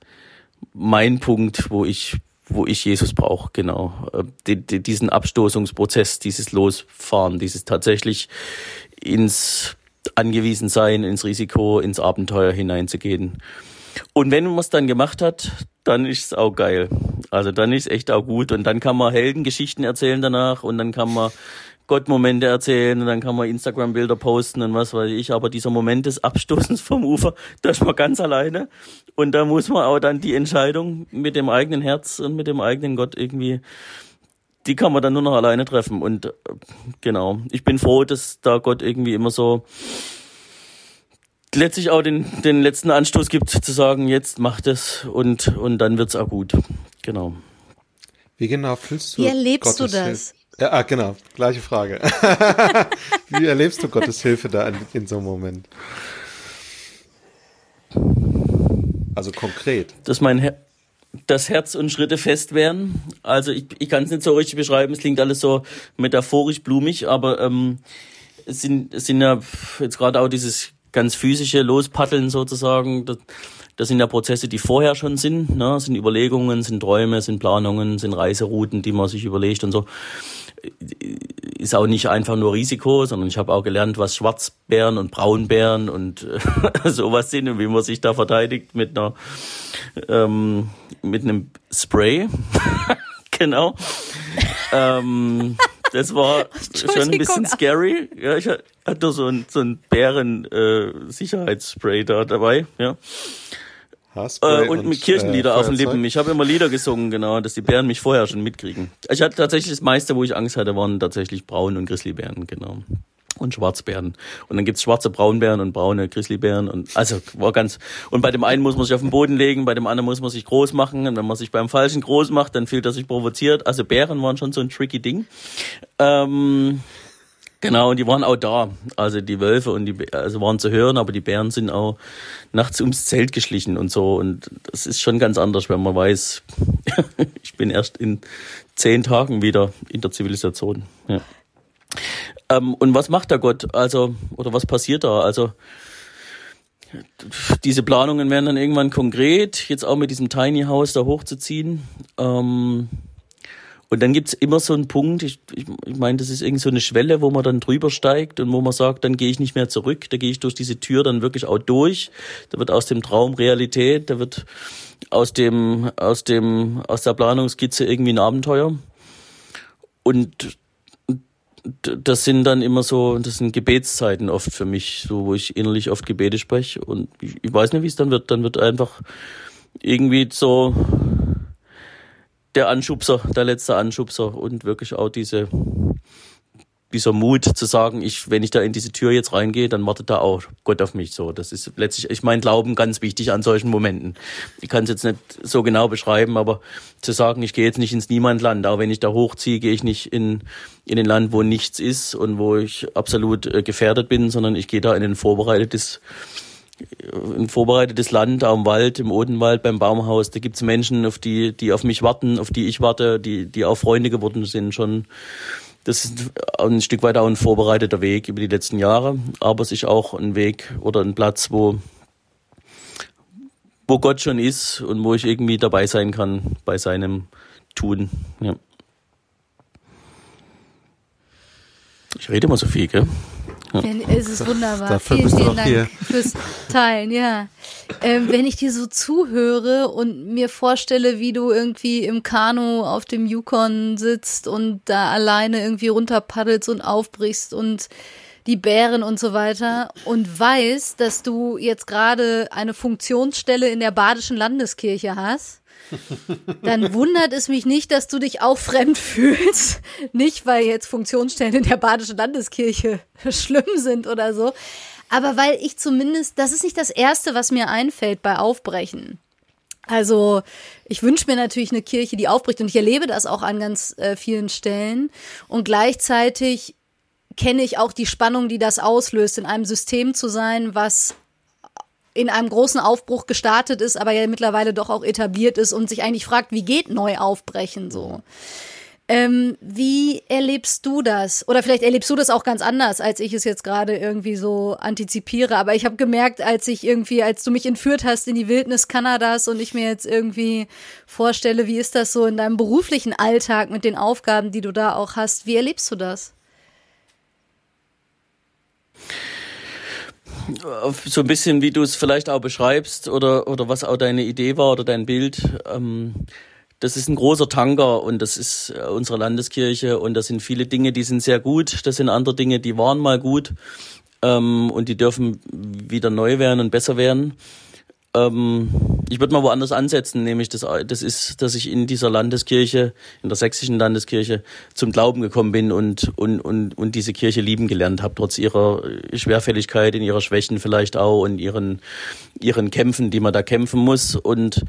S3: mein Punkt, wo ich wo ich Jesus brauche, genau. Äh, die, die, diesen Abstoßungsprozess, dieses Losfahren, dieses tatsächlich ins Angewiesensein, ins Risiko, ins Abenteuer hineinzugehen. Und wenn man es dann gemacht hat, dann ist es auch geil. Also dann ist echt auch gut. Und dann kann man Heldengeschichten erzählen danach und dann kann man Gottmomente erzählen und dann kann man Instagram-Bilder posten und was weiß ich. Aber dieser Moment des Abstoßens vom Ufer, da ist man ganz alleine. Und da muss man auch dann die Entscheidung mit dem eigenen Herz und mit dem eigenen Gott irgendwie die kann man dann nur noch alleine treffen. Und äh, genau, ich bin froh, dass da Gott irgendwie immer so letztlich auch den, den letzten Anstoß gibt, zu sagen, jetzt mach das und, und dann wird's auch gut. Genau.
S1: Wie genau fühlst du
S2: Wie erlebst Gottes du das?
S1: Hilfe? Ja, ah, genau, gleiche Frage. Wie erlebst du Gottes Hilfe da in, in so einem Moment? Also konkret.
S3: Das ist mein Herr das Herz und Schritte fest werden. Also ich, ich kann es nicht so richtig beschreiben, es klingt alles so metaphorisch blumig, aber ähm, es, sind, es sind ja jetzt gerade auch dieses ganz physische Lospaddeln sozusagen, das, das sind ja Prozesse, die vorher schon sind, ne? sind Überlegungen, sind Träume, sind Planungen, sind Reiserouten, die man sich überlegt und so ist auch nicht einfach nur Risiko, sondern ich habe auch gelernt, was Schwarzbären und Braunbären und äh, sowas sind und wie man sich da verteidigt mit einer ähm, mit einem Spray. genau. ähm, das war schon ein bisschen scary. Ja, ich hatte so ein, so ein Bären-Sicherheitsspray äh, da dabei. Ja. Äh, und, und, mit Kirchenlieder äh, auf den Lippen. Ich habe immer Lieder gesungen, genau, dass die Bären mich vorher schon mitkriegen. Ich hatte tatsächlich das meiste, wo ich Angst hatte, waren tatsächlich Braun- und Grizzlybären, genau. Und Schwarzbären. Und dann gibt's schwarze Braunbären und braune Grizzlybären. Und also war ganz. Und bei dem einen muss man sich auf den Boden legen, bei dem anderen muss man sich groß machen. Und wenn man sich beim falschen groß macht, dann fühlt er sich provoziert. Also Bären waren schon so ein tricky Ding. Ähm, Genau, und die waren auch da. Also die Wölfe und die also waren zu hören, aber die Bären sind auch nachts ums Zelt geschlichen und so. Und das ist schon ganz anders, wenn man weiß, ich bin erst in zehn Tagen wieder in der Zivilisation. Ja. Ähm, und was macht der Gott? Also, oder was passiert da? Also, diese Planungen werden dann irgendwann konkret, jetzt auch mit diesem Tiny House da hochzuziehen. Ähm, und dann gibt's immer so einen Punkt, ich, ich, ich meine, das ist irgendwie so eine Schwelle, wo man dann drüber steigt und wo man sagt, dann gehe ich nicht mehr zurück, da gehe ich durch diese Tür dann wirklich auch durch. Da wird aus dem Traum Realität, da wird aus dem, aus dem, aus der Planungskizze irgendwie ein Abenteuer. Und das sind dann immer so, das sind Gebetszeiten oft für mich, so wo ich innerlich oft Gebete spreche. Und ich, ich weiß nicht, wie es dann wird. Dann wird einfach irgendwie so der Anschubser, der letzte Anschubser und wirklich auch diese dieser Mut zu sagen, ich, wenn ich da in diese Tür jetzt reingehe, dann wartet da auch Gott auf mich. So, das ist letztlich, ich mein Glauben ganz wichtig an solchen Momenten. Ich kann es jetzt nicht so genau beschreiben, aber zu sagen, ich gehe jetzt nicht ins Niemandland, auch wenn ich da hochziehe, gehe ich nicht in in ein Land, wo nichts ist und wo ich absolut äh, gefährdet bin, sondern ich gehe da in ein vorbereitetes ein vorbereitetes Land am Wald, im Odenwald, beim Baumhaus. Da gibt's Menschen, auf die, die auf mich warten, auf die ich warte, die, die auch Freunde geworden sind schon. Das ist ein Stück weit auch ein vorbereiteter Weg über die letzten Jahre, aber es ist auch ein Weg oder ein Platz, wo, wo Gott schon ist und wo ich irgendwie dabei sein kann bei seinem Tun. Ja. Ich rede immer so viel, gell?
S2: Wenn, es ist wunderbar. Dafür vielen, vielen Dank hier. fürs Teilen, ja. Ähm, wenn ich dir so zuhöre und mir vorstelle, wie du irgendwie im Kanu auf dem Yukon sitzt und da alleine irgendwie runterpaddelst und aufbrichst und die Bären und so weiter und weiß, dass du jetzt gerade eine Funktionsstelle in der Badischen Landeskirche hast dann wundert es mich nicht, dass du dich auch fremd fühlst. Nicht, weil jetzt Funktionsstellen in der Badischen Landeskirche schlimm sind oder so, aber weil ich zumindest, das ist nicht das Erste, was mir einfällt bei Aufbrechen. Also ich wünsche mir natürlich eine Kirche, die aufbricht und ich erlebe das auch an ganz äh, vielen Stellen. Und gleichzeitig kenne ich auch die Spannung, die das auslöst, in einem System zu sein, was in einem großen Aufbruch gestartet ist, aber ja mittlerweile doch auch etabliert ist und sich eigentlich fragt, wie geht neu aufbrechen so. Ähm, wie erlebst du das? Oder vielleicht erlebst du das auch ganz anders, als ich es jetzt gerade irgendwie so antizipiere. Aber ich habe gemerkt, als ich irgendwie, als du mich entführt hast in die Wildnis Kanadas und ich mir jetzt irgendwie vorstelle, wie ist das so in deinem beruflichen Alltag mit den Aufgaben, die du da auch hast? Wie erlebst du das?
S3: So ein bisschen, wie du es vielleicht auch beschreibst oder, oder was auch deine Idee war oder dein Bild. Ähm, das ist ein großer Tanker und das ist äh, unsere Landeskirche und das sind viele Dinge, die sind sehr gut. Das sind andere Dinge, die waren mal gut ähm, und die dürfen wieder neu werden und besser werden. Ähm, ich würde mal woanders ansetzen, nämlich das, das ist, dass ich in dieser Landeskirche, in der sächsischen Landeskirche, zum Glauben gekommen bin und, und, und, und diese Kirche lieben gelernt habe, trotz ihrer Schwerfälligkeit, in ihrer Schwächen vielleicht auch und ihren, ihren Kämpfen, die man da kämpfen muss. Und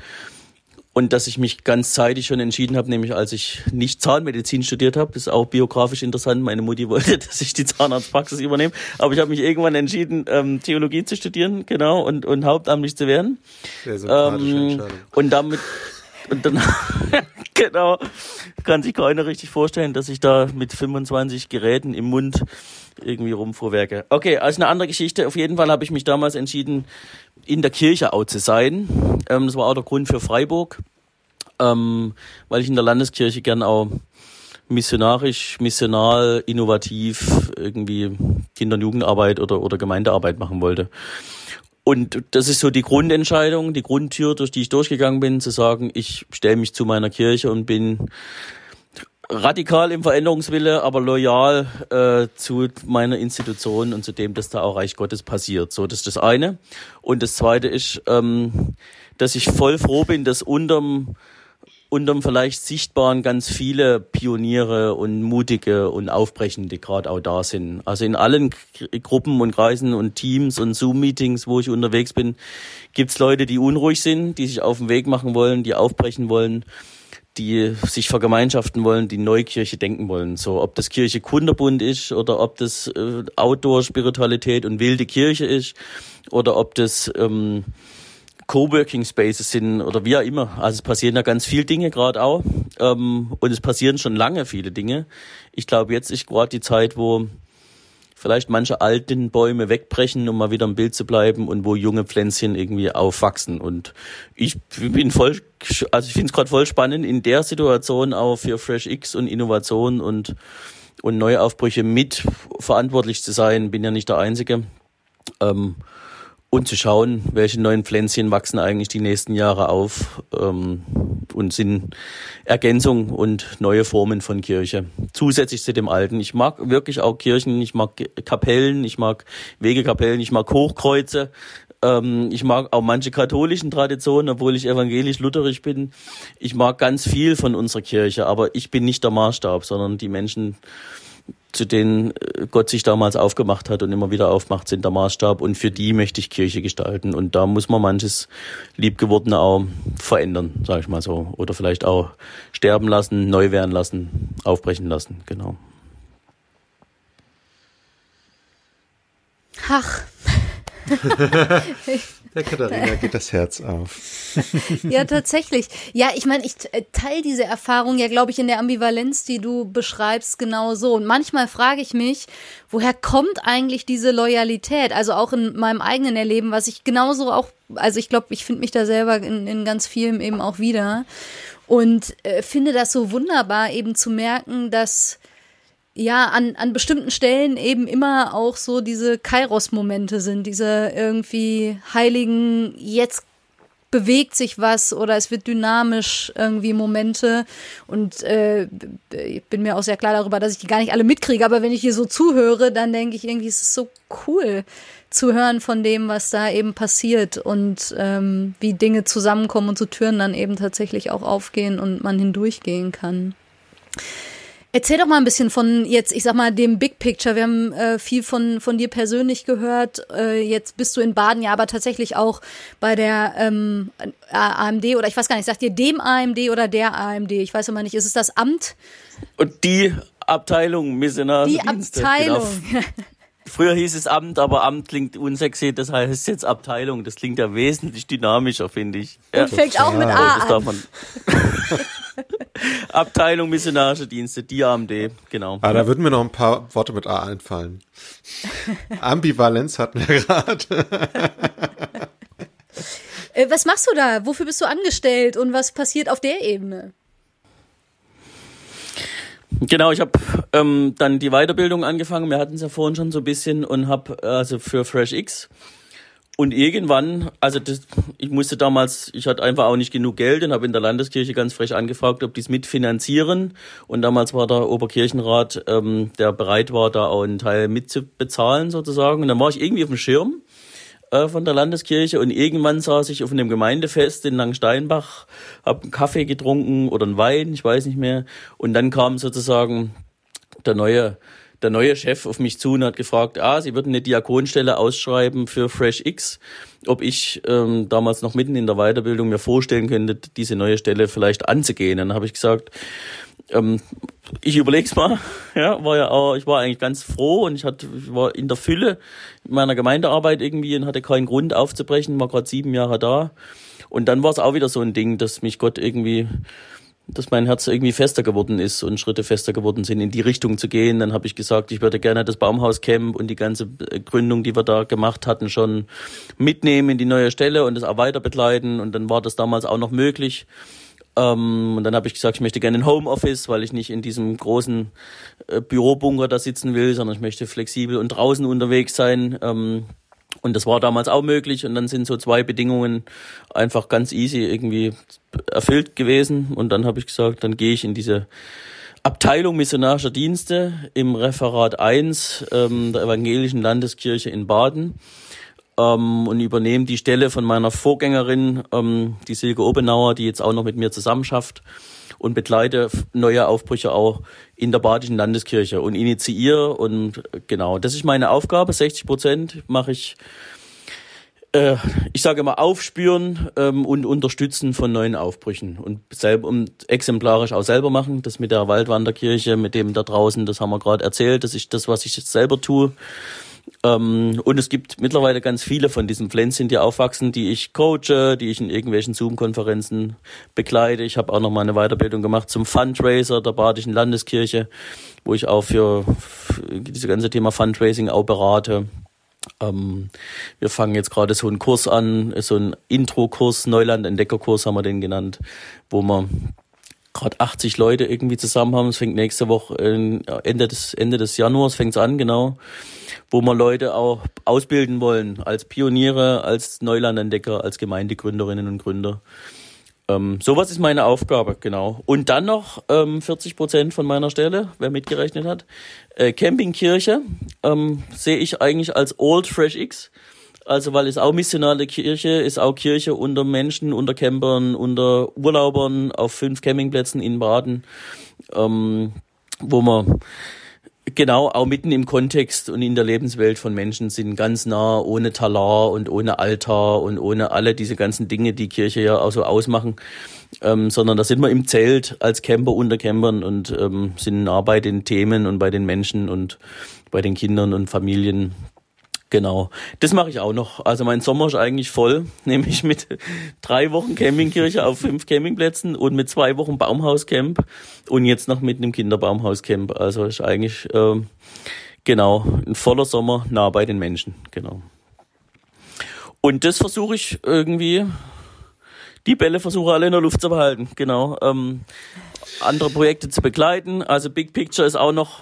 S3: und dass ich mich ganz zeitig schon entschieden habe, nämlich als ich nicht Zahnmedizin studiert habe, ist auch biografisch interessant. Meine Mutti wollte, dass ich die Zahnarztpraxis übernehme, aber ich habe mich irgendwann entschieden, ähm, Theologie zu studieren, genau, und, und hauptamtlich zu werden. Sehr ähm. Und damit und dann, genau, kann sich keiner richtig vorstellen, dass ich da mit 25 Geräten im Mund irgendwie rumfuhrwerke. Okay, also eine andere Geschichte. Auf jeden Fall habe ich mich damals entschieden, in der Kirche auch zu sein. Ähm, das war auch der Grund für Freiburg, ähm, weil ich in der Landeskirche gern auch missionarisch, missional, innovativ irgendwie Kinder- und Jugendarbeit oder, oder Gemeindearbeit machen wollte. Und das ist so die Grundentscheidung, die Grundtür, durch die ich durchgegangen bin, zu sagen, ich stelle mich zu meiner Kirche und bin radikal im Veränderungswille, aber loyal äh, zu meiner Institution und zu dem, dass da auch Reich Gottes passiert. So, das ist das eine. Und das zweite ist, ähm, dass ich voll froh bin, dass unterm unterm vielleicht sichtbaren ganz viele Pioniere und mutige und aufbrechende gerade auch da sind. Also in allen Gruppen und Kreisen und Teams und Zoom-Meetings, wo ich unterwegs bin, gibt's Leute, die unruhig sind, die sich auf den Weg machen wollen, die aufbrechen wollen die sich vergemeinschaften wollen, die Neukirche denken wollen. So, ob das Kirche Kunderbund ist oder ob das äh, Outdoor-Spiritualität und wilde Kirche ist oder ob das ähm, Coworking Spaces sind oder wie auch immer. Also es passieren da ganz viele Dinge gerade auch ähm, und es passieren schon lange viele Dinge. Ich glaube, jetzt ist gerade die Zeit, wo vielleicht manche alten Bäume wegbrechen, um mal wieder im Bild zu bleiben und wo junge Pflänzchen irgendwie aufwachsen. Und ich bin voll, also ich finde es gerade voll spannend, in der Situation auch für Fresh X und Innovation und, und Neuaufbrüche mit verantwortlich zu sein. Bin ja nicht der Einzige. Ähm, und zu schauen, welche neuen Pflänzchen wachsen eigentlich die nächsten Jahre auf ähm, und sind Ergänzung und neue Formen von Kirche. Zusätzlich zu dem Alten. Ich mag wirklich auch Kirchen, ich mag Kapellen, ich mag Wegekapellen, ich mag Hochkreuze. Ähm, ich mag auch manche katholischen Traditionen, obwohl ich evangelisch-lutherisch bin. Ich mag ganz viel von unserer Kirche, aber ich bin nicht der Maßstab, sondern die Menschen zu denen äh, Gott sich damals aufgemacht hat und immer wieder aufmacht, sind der Maßstab. Und für die möchte ich Kirche gestalten. Und da muss man manches Liebgewordene auch verändern, sage ich mal so. Oder vielleicht auch sterben lassen, neu werden lassen, aufbrechen lassen. Genau.
S2: Ach.
S1: Der Katharina geht das Herz auf.
S2: ja, tatsächlich. Ja, ich meine, ich äh, teile diese Erfahrung ja, glaube ich, in der Ambivalenz, die du beschreibst, genau so. Und manchmal frage ich mich, woher kommt eigentlich diese Loyalität? Also auch in meinem eigenen Erleben, was ich genauso auch, also ich glaube, ich finde mich da selber in, in ganz vielem eben auch wieder. Und äh, finde das so wunderbar, eben zu merken, dass ja, an, an bestimmten Stellen eben immer auch so diese Kairos-Momente sind, diese irgendwie heiligen, jetzt bewegt sich was oder es wird dynamisch irgendwie Momente und äh, ich bin mir auch sehr klar darüber, dass ich die gar nicht alle mitkriege, aber wenn ich hier so zuhöre, dann denke ich irgendwie, es ist so cool zu hören von dem, was da eben passiert und ähm, wie Dinge zusammenkommen und so Türen dann eben tatsächlich auch aufgehen und man hindurchgehen kann. Erzähl doch mal ein bisschen von jetzt, ich sag mal, dem Big Picture. Wir haben äh, viel von, von dir persönlich gehört. Äh, jetzt bist du in Baden ja aber tatsächlich auch bei der ähm, AMD oder ich weiß gar nicht, sagt ihr dem AMD oder der AMD? Ich weiß immer nicht, ist es das Amt?
S3: Und die Abteilung Missionar.
S2: Die Abteilung. Genau.
S3: Früher hieß es Amt, aber Amt klingt unsexy, das heißt jetzt Abteilung. Das klingt ja wesentlich dynamischer, finde ich.
S2: Ja. Und fängt auch mit A an.
S3: Abteilung Missionarische Dienste, die AMD, genau.
S1: Ah, da würden mir noch ein paar Worte mit A einfallen. Ambivalenz hatten wir gerade.
S2: Äh, was machst du da? Wofür bist du angestellt und was passiert auf der Ebene?
S3: Genau, ich habe ähm, dann die Weiterbildung angefangen. Wir hatten es ja vorhin schon so ein bisschen und habe also für FreshX und irgendwann, also das, ich musste damals, ich hatte einfach auch nicht genug Geld und habe in der Landeskirche ganz frech angefragt, ob die es mitfinanzieren. Und damals war der Oberkirchenrat, ähm, der bereit war, da auch einen Teil mitzubezahlen sozusagen. Und dann war ich irgendwie auf dem Schirm äh, von der Landeskirche und irgendwann saß ich auf einem Gemeindefest in Langsteinbach, habe einen Kaffee getrunken oder einen Wein, ich weiß nicht mehr. Und dann kam sozusagen der neue der neue Chef auf mich zu und hat gefragt, ah, sie würden eine Diakonstelle ausschreiben für Fresh X, ob ich ähm, damals noch mitten in der Weiterbildung mir vorstellen könnte, diese neue Stelle vielleicht anzugehen. Dann habe ich gesagt, ähm, ich überleg's mal. Ja, war ja auch, ich war eigentlich ganz froh und ich hatte, ich war in der Fülle meiner Gemeindearbeit irgendwie und hatte keinen Grund aufzubrechen, war gerade sieben Jahre da. Und dann war es auch wieder so ein Ding, dass mich Gott irgendwie dass mein Herz irgendwie fester geworden ist und Schritte fester geworden sind, in die Richtung zu gehen. Dann habe ich gesagt, ich würde gerne das Baumhauscamp und die ganze äh, Gründung, die wir da gemacht hatten, schon mitnehmen in die neue Stelle und das auch weiter begleiten. Und dann war das damals auch noch möglich. Ähm, und dann habe ich gesagt, ich möchte gerne ein Homeoffice, weil ich nicht in diesem großen äh, Bürobunker da sitzen will, sondern ich möchte flexibel und draußen unterwegs sein. Ähm, und das war damals auch möglich. Und dann sind so zwei Bedingungen einfach ganz easy irgendwie erfüllt gewesen. Und dann habe ich gesagt, dann gehe ich in diese Abteilung missionarischer Dienste im Referat 1 ähm, der Evangelischen Landeskirche in Baden ähm, und übernehme die Stelle von meiner Vorgängerin, ähm, die Silke Obenauer, die jetzt auch noch mit mir zusammenschafft und begleite neue Aufbrüche auch in der Badischen Landeskirche und initiiere und genau, das ist meine Aufgabe. 60 Prozent mache ich, äh, ich sage immer aufspüren ähm, und unterstützen von neuen Aufbrüchen und selber und exemplarisch auch selber machen. Das mit der Waldwanderkirche, mit dem da draußen, das haben wir gerade erzählt. Das ist das, was ich jetzt selber tue. Ähm, und es gibt mittlerweile ganz viele von diesen Pflänzchen, die aufwachsen, die ich coache, die ich in irgendwelchen Zoom-Konferenzen begleite. Ich habe auch noch mal eine Weiterbildung gemacht zum Fundraiser der Badischen Landeskirche, wo ich auch für, für dieses ganze Thema Fundraising auch berate. Ähm, wir fangen jetzt gerade so einen Kurs an, so einen Intro-Kurs, Neuland-Entdecker-Kurs haben wir den genannt, wo wir gerade 80 Leute irgendwie zusammen haben. Es fängt nächste Woche, äh, Ende des, Ende des Januars fängt es an, genau wo wir Leute auch ausbilden wollen, als Pioniere, als Neulandentdecker, als Gemeindegründerinnen und Gründer. Ähm, sowas ist meine Aufgabe, genau. Und dann noch ähm, 40 Prozent von meiner Stelle, wer mitgerechnet hat. Äh, Campingkirche ähm, sehe ich eigentlich als Old Fresh X. Also weil es auch missionale Kirche ist, auch Kirche unter Menschen, unter Campern, unter Urlaubern auf fünf Campingplätzen in Baden, ähm, wo man genau, auch mitten im Kontext und in der Lebenswelt von Menschen sind ganz nah, ohne Talar und ohne Altar und ohne alle diese ganzen Dinge, die Kirche ja auch so ausmachen. Ähm, sondern da sind wir im Zelt als Camper unter Campern und ähm, sind nah bei den Themen und bei den Menschen und bei den Kindern und Familien. Genau, das mache ich auch noch. Also mein Sommer ist eigentlich voll, nämlich mit drei Wochen Campingkirche auf fünf Campingplätzen und mit zwei Wochen Baumhauscamp und jetzt noch mit einem Kinderbaumhauscamp. Also ist eigentlich äh, genau ein voller Sommer nah bei den Menschen. Genau. Und das versuche ich irgendwie, die Bälle versuche alle in der Luft zu behalten. Genau. Ähm, andere Projekte zu begleiten. Also Big Picture ist auch noch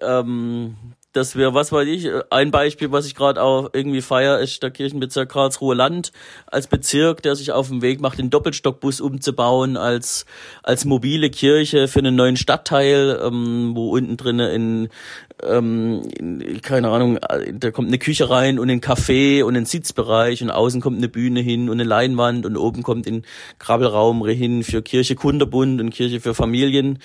S3: ähm, dass wir, was weiß ich, ein Beispiel, was ich gerade auch irgendwie feier, ist der Kirchenbezirk Karlsruhe Land als Bezirk, der sich auf den Weg macht, den Doppelstockbus umzubauen als als mobile Kirche für einen neuen Stadtteil, ähm, wo unten drinnen in, ähm, in, keine Ahnung, da kommt eine Küche rein und ein Café und ein Sitzbereich und außen kommt eine Bühne hin und eine Leinwand und oben kommt ein Krabbelraum hin für Kirche Kunderbund und Kirche für Familien.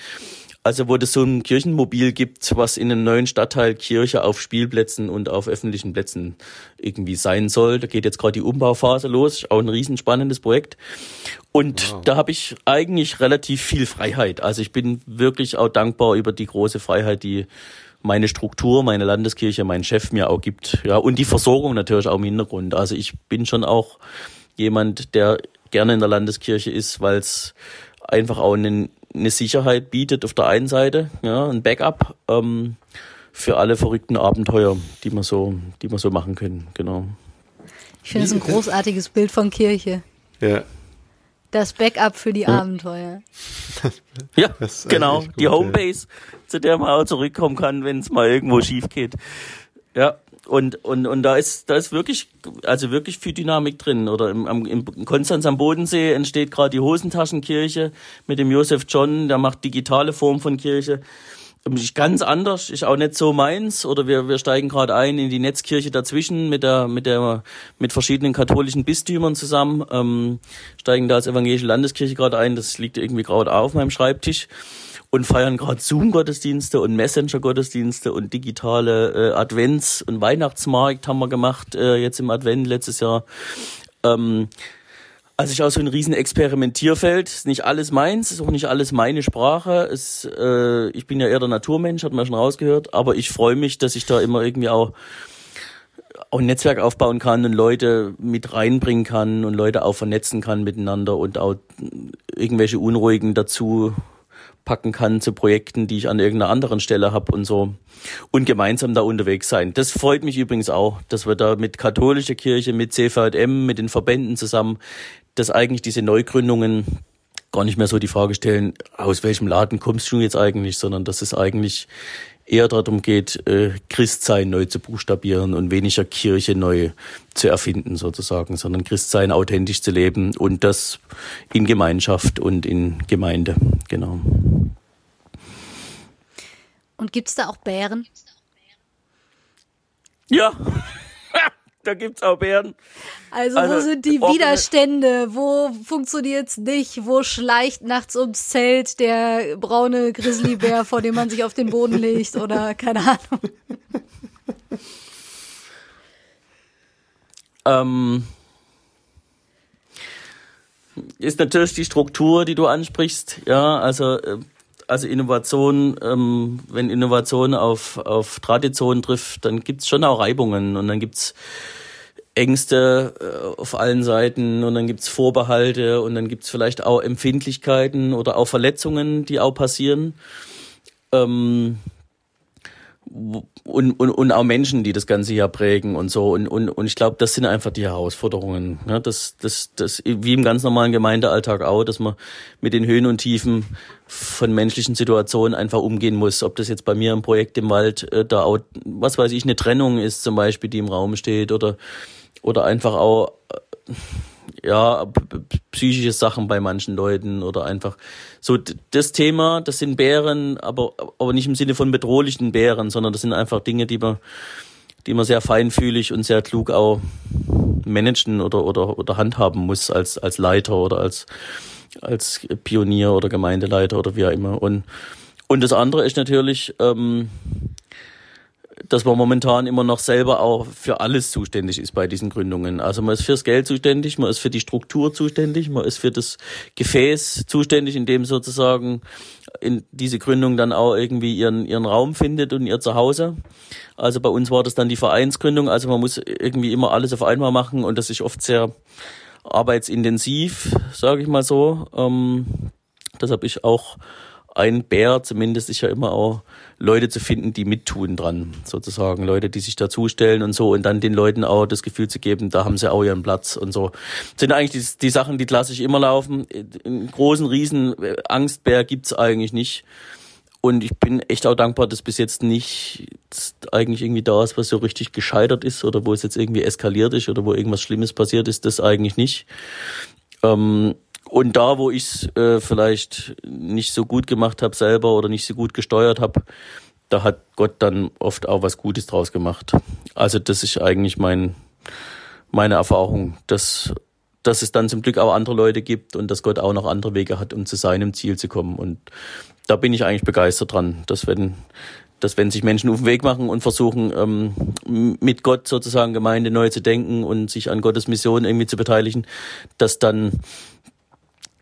S3: Also wo es so ein Kirchenmobil gibt, was in einem neuen Stadtteil Kirche auf Spielplätzen und auf öffentlichen Plätzen irgendwie sein soll. Da geht jetzt gerade die Umbauphase los, auch ein riesenspannendes Projekt. Und wow. da habe ich eigentlich relativ viel Freiheit. Also ich bin wirklich auch dankbar über die große Freiheit, die meine Struktur, meine Landeskirche, mein Chef mir auch gibt. Ja, und die Versorgung natürlich auch im Hintergrund. Also ich bin schon auch jemand, der gerne in der Landeskirche ist, weil es einfach auch einen eine Sicherheit bietet auf der einen Seite, ja, ein Backup ähm, für alle verrückten Abenteuer, die man so, die man so machen können, genau.
S2: Ich finde es ein großartiges Bild von Kirche.
S1: Ja.
S2: Das Backup für die ja. Abenteuer.
S3: ja, genau. Gut, die Homebase, ja. zu der man auch zurückkommen kann, wenn es mal irgendwo schief geht. Ja, und, und, und da ist, da ist wirklich, also wirklich viel Dynamik drin. Oder im, am, im Konstanz am Bodensee entsteht gerade die Hosentaschenkirche mit dem Josef John, der macht digitale Form von Kirche. Ist ganz anders, ist auch nicht so meins. Oder wir, wir steigen gerade ein in die Netzkirche dazwischen mit der, mit der, mit verschiedenen katholischen Bistümern zusammen. Ähm, steigen da als evangelische Landeskirche gerade ein. Das liegt irgendwie gerade auf meinem Schreibtisch und feiern gerade Zoom-Gottesdienste und Messenger-Gottesdienste und digitale äh, Advents- und Weihnachtsmarkt haben wir gemacht, äh, jetzt im Advent letztes Jahr. Ähm, also ich auch so ein riesen Experimentierfeld. Ist nicht alles meins, ist auch nicht alles meine Sprache. Ist, äh, ich bin ja eher der Naturmensch, hat man schon rausgehört. Aber ich freue mich, dass ich da immer irgendwie auch auch ein Netzwerk aufbauen kann und Leute mit reinbringen kann und Leute auch vernetzen kann miteinander und auch irgendwelche Unruhigen dazu packen kann zu Projekten, die ich an irgendeiner anderen Stelle habe und so. Und gemeinsam da unterwegs sein. Das freut mich übrigens auch, dass wir da mit katholischer Kirche, mit CVM, mit den Verbänden zusammen, dass eigentlich diese Neugründungen gar nicht mehr so die Frage stellen, aus welchem Laden kommst du jetzt eigentlich, sondern dass es eigentlich eher darum geht, äh, Christsein neu zu buchstabieren und weniger Kirche neu zu erfinden sozusagen, sondern Christsein authentisch zu leben und das in Gemeinschaft und in Gemeinde, genau.
S2: Und gibt es da auch Bären?
S3: Ja. Da gibt's auch Bären.
S2: Also, also wo sind die Widerstände? Wo funktioniert's nicht? Wo schleicht nachts ums Zelt der braune Grizzlybär, vor dem man sich auf den Boden legt oder keine Ahnung?
S3: Ähm, ist natürlich die Struktur, die du ansprichst. Ja, also äh, also Innovation, ähm, wenn Innovation auf, auf Tradition trifft, dann gibt's schon auch Reibungen und dann gibt's Ängste äh, auf allen Seiten und dann gibt's Vorbehalte und dann gibt's vielleicht auch Empfindlichkeiten oder auch Verletzungen, die auch passieren. Ähm, und, und, und auch Menschen, die das ganze Jahr prägen und so. Und, und, und ich glaube, das sind einfach die Herausforderungen. Ne? Das, das, das, wie im ganz normalen Gemeindealltag auch, dass man mit den Höhen und Tiefen von menschlichen Situationen einfach umgehen muss. Ob das jetzt bei mir im Projekt im Wald äh, da auch, was weiß ich, eine Trennung ist zum Beispiel, die im Raum steht oder, oder einfach auch, äh, ja, psychische Sachen bei manchen Leuten oder einfach so das Thema, das sind Bären, aber, aber nicht im Sinne von bedrohlichen Bären, sondern das sind einfach Dinge, die man, die man sehr feinfühlig und sehr klug auch managen oder, oder, oder handhaben muss als, als Leiter oder als, als Pionier oder Gemeindeleiter oder wie auch immer. Und, und das andere ist natürlich, ähm, dass man momentan immer noch selber auch für alles zuständig ist bei diesen Gründungen. Also man ist fürs Geld zuständig, man ist für die Struktur zuständig, man ist für das Gefäß zuständig, in dem sozusagen in diese Gründung dann auch irgendwie ihren, ihren Raum findet und ihr Zuhause. Also bei uns war das dann die Vereinsgründung, also man muss irgendwie immer alles auf einmal machen und das ist oft sehr arbeitsintensiv, sage ich mal so. Ähm, das habe ich auch ein Bär zumindest ist ja immer auch Leute zu finden, die mittun dran, sozusagen. Leute, die sich dazustellen und so und dann den Leuten auch das Gefühl zu geben, da haben sie auch ihren Platz und so. Das sind eigentlich die, die Sachen, die klassisch immer laufen. Einen großen, riesen Angstbär gibt's eigentlich nicht. Und ich bin echt auch dankbar, dass bis jetzt nicht eigentlich irgendwie da ist, was so richtig gescheitert ist oder wo es jetzt irgendwie eskaliert ist oder wo irgendwas Schlimmes passiert ist, das eigentlich nicht. Ähm, und da, wo ich es äh, vielleicht nicht so gut gemacht habe selber oder nicht so gut gesteuert habe, da hat Gott dann oft auch was Gutes draus gemacht. Also das ist eigentlich mein, meine Erfahrung, dass, dass es dann zum Glück auch andere Leute gibt und dass Gott auch noch andere Wege hat, um zu seinem Ziel zu kommen. Und da bin ich eigentlich begeistert dran, dass wenn, dass wenn sich Menschen auf den Weg machen und versuchen, ähm, mit Gott sozusagen Gemeinde neu zu denken und sich an Gottes Mission irgendwie zu beteiligen, dass dann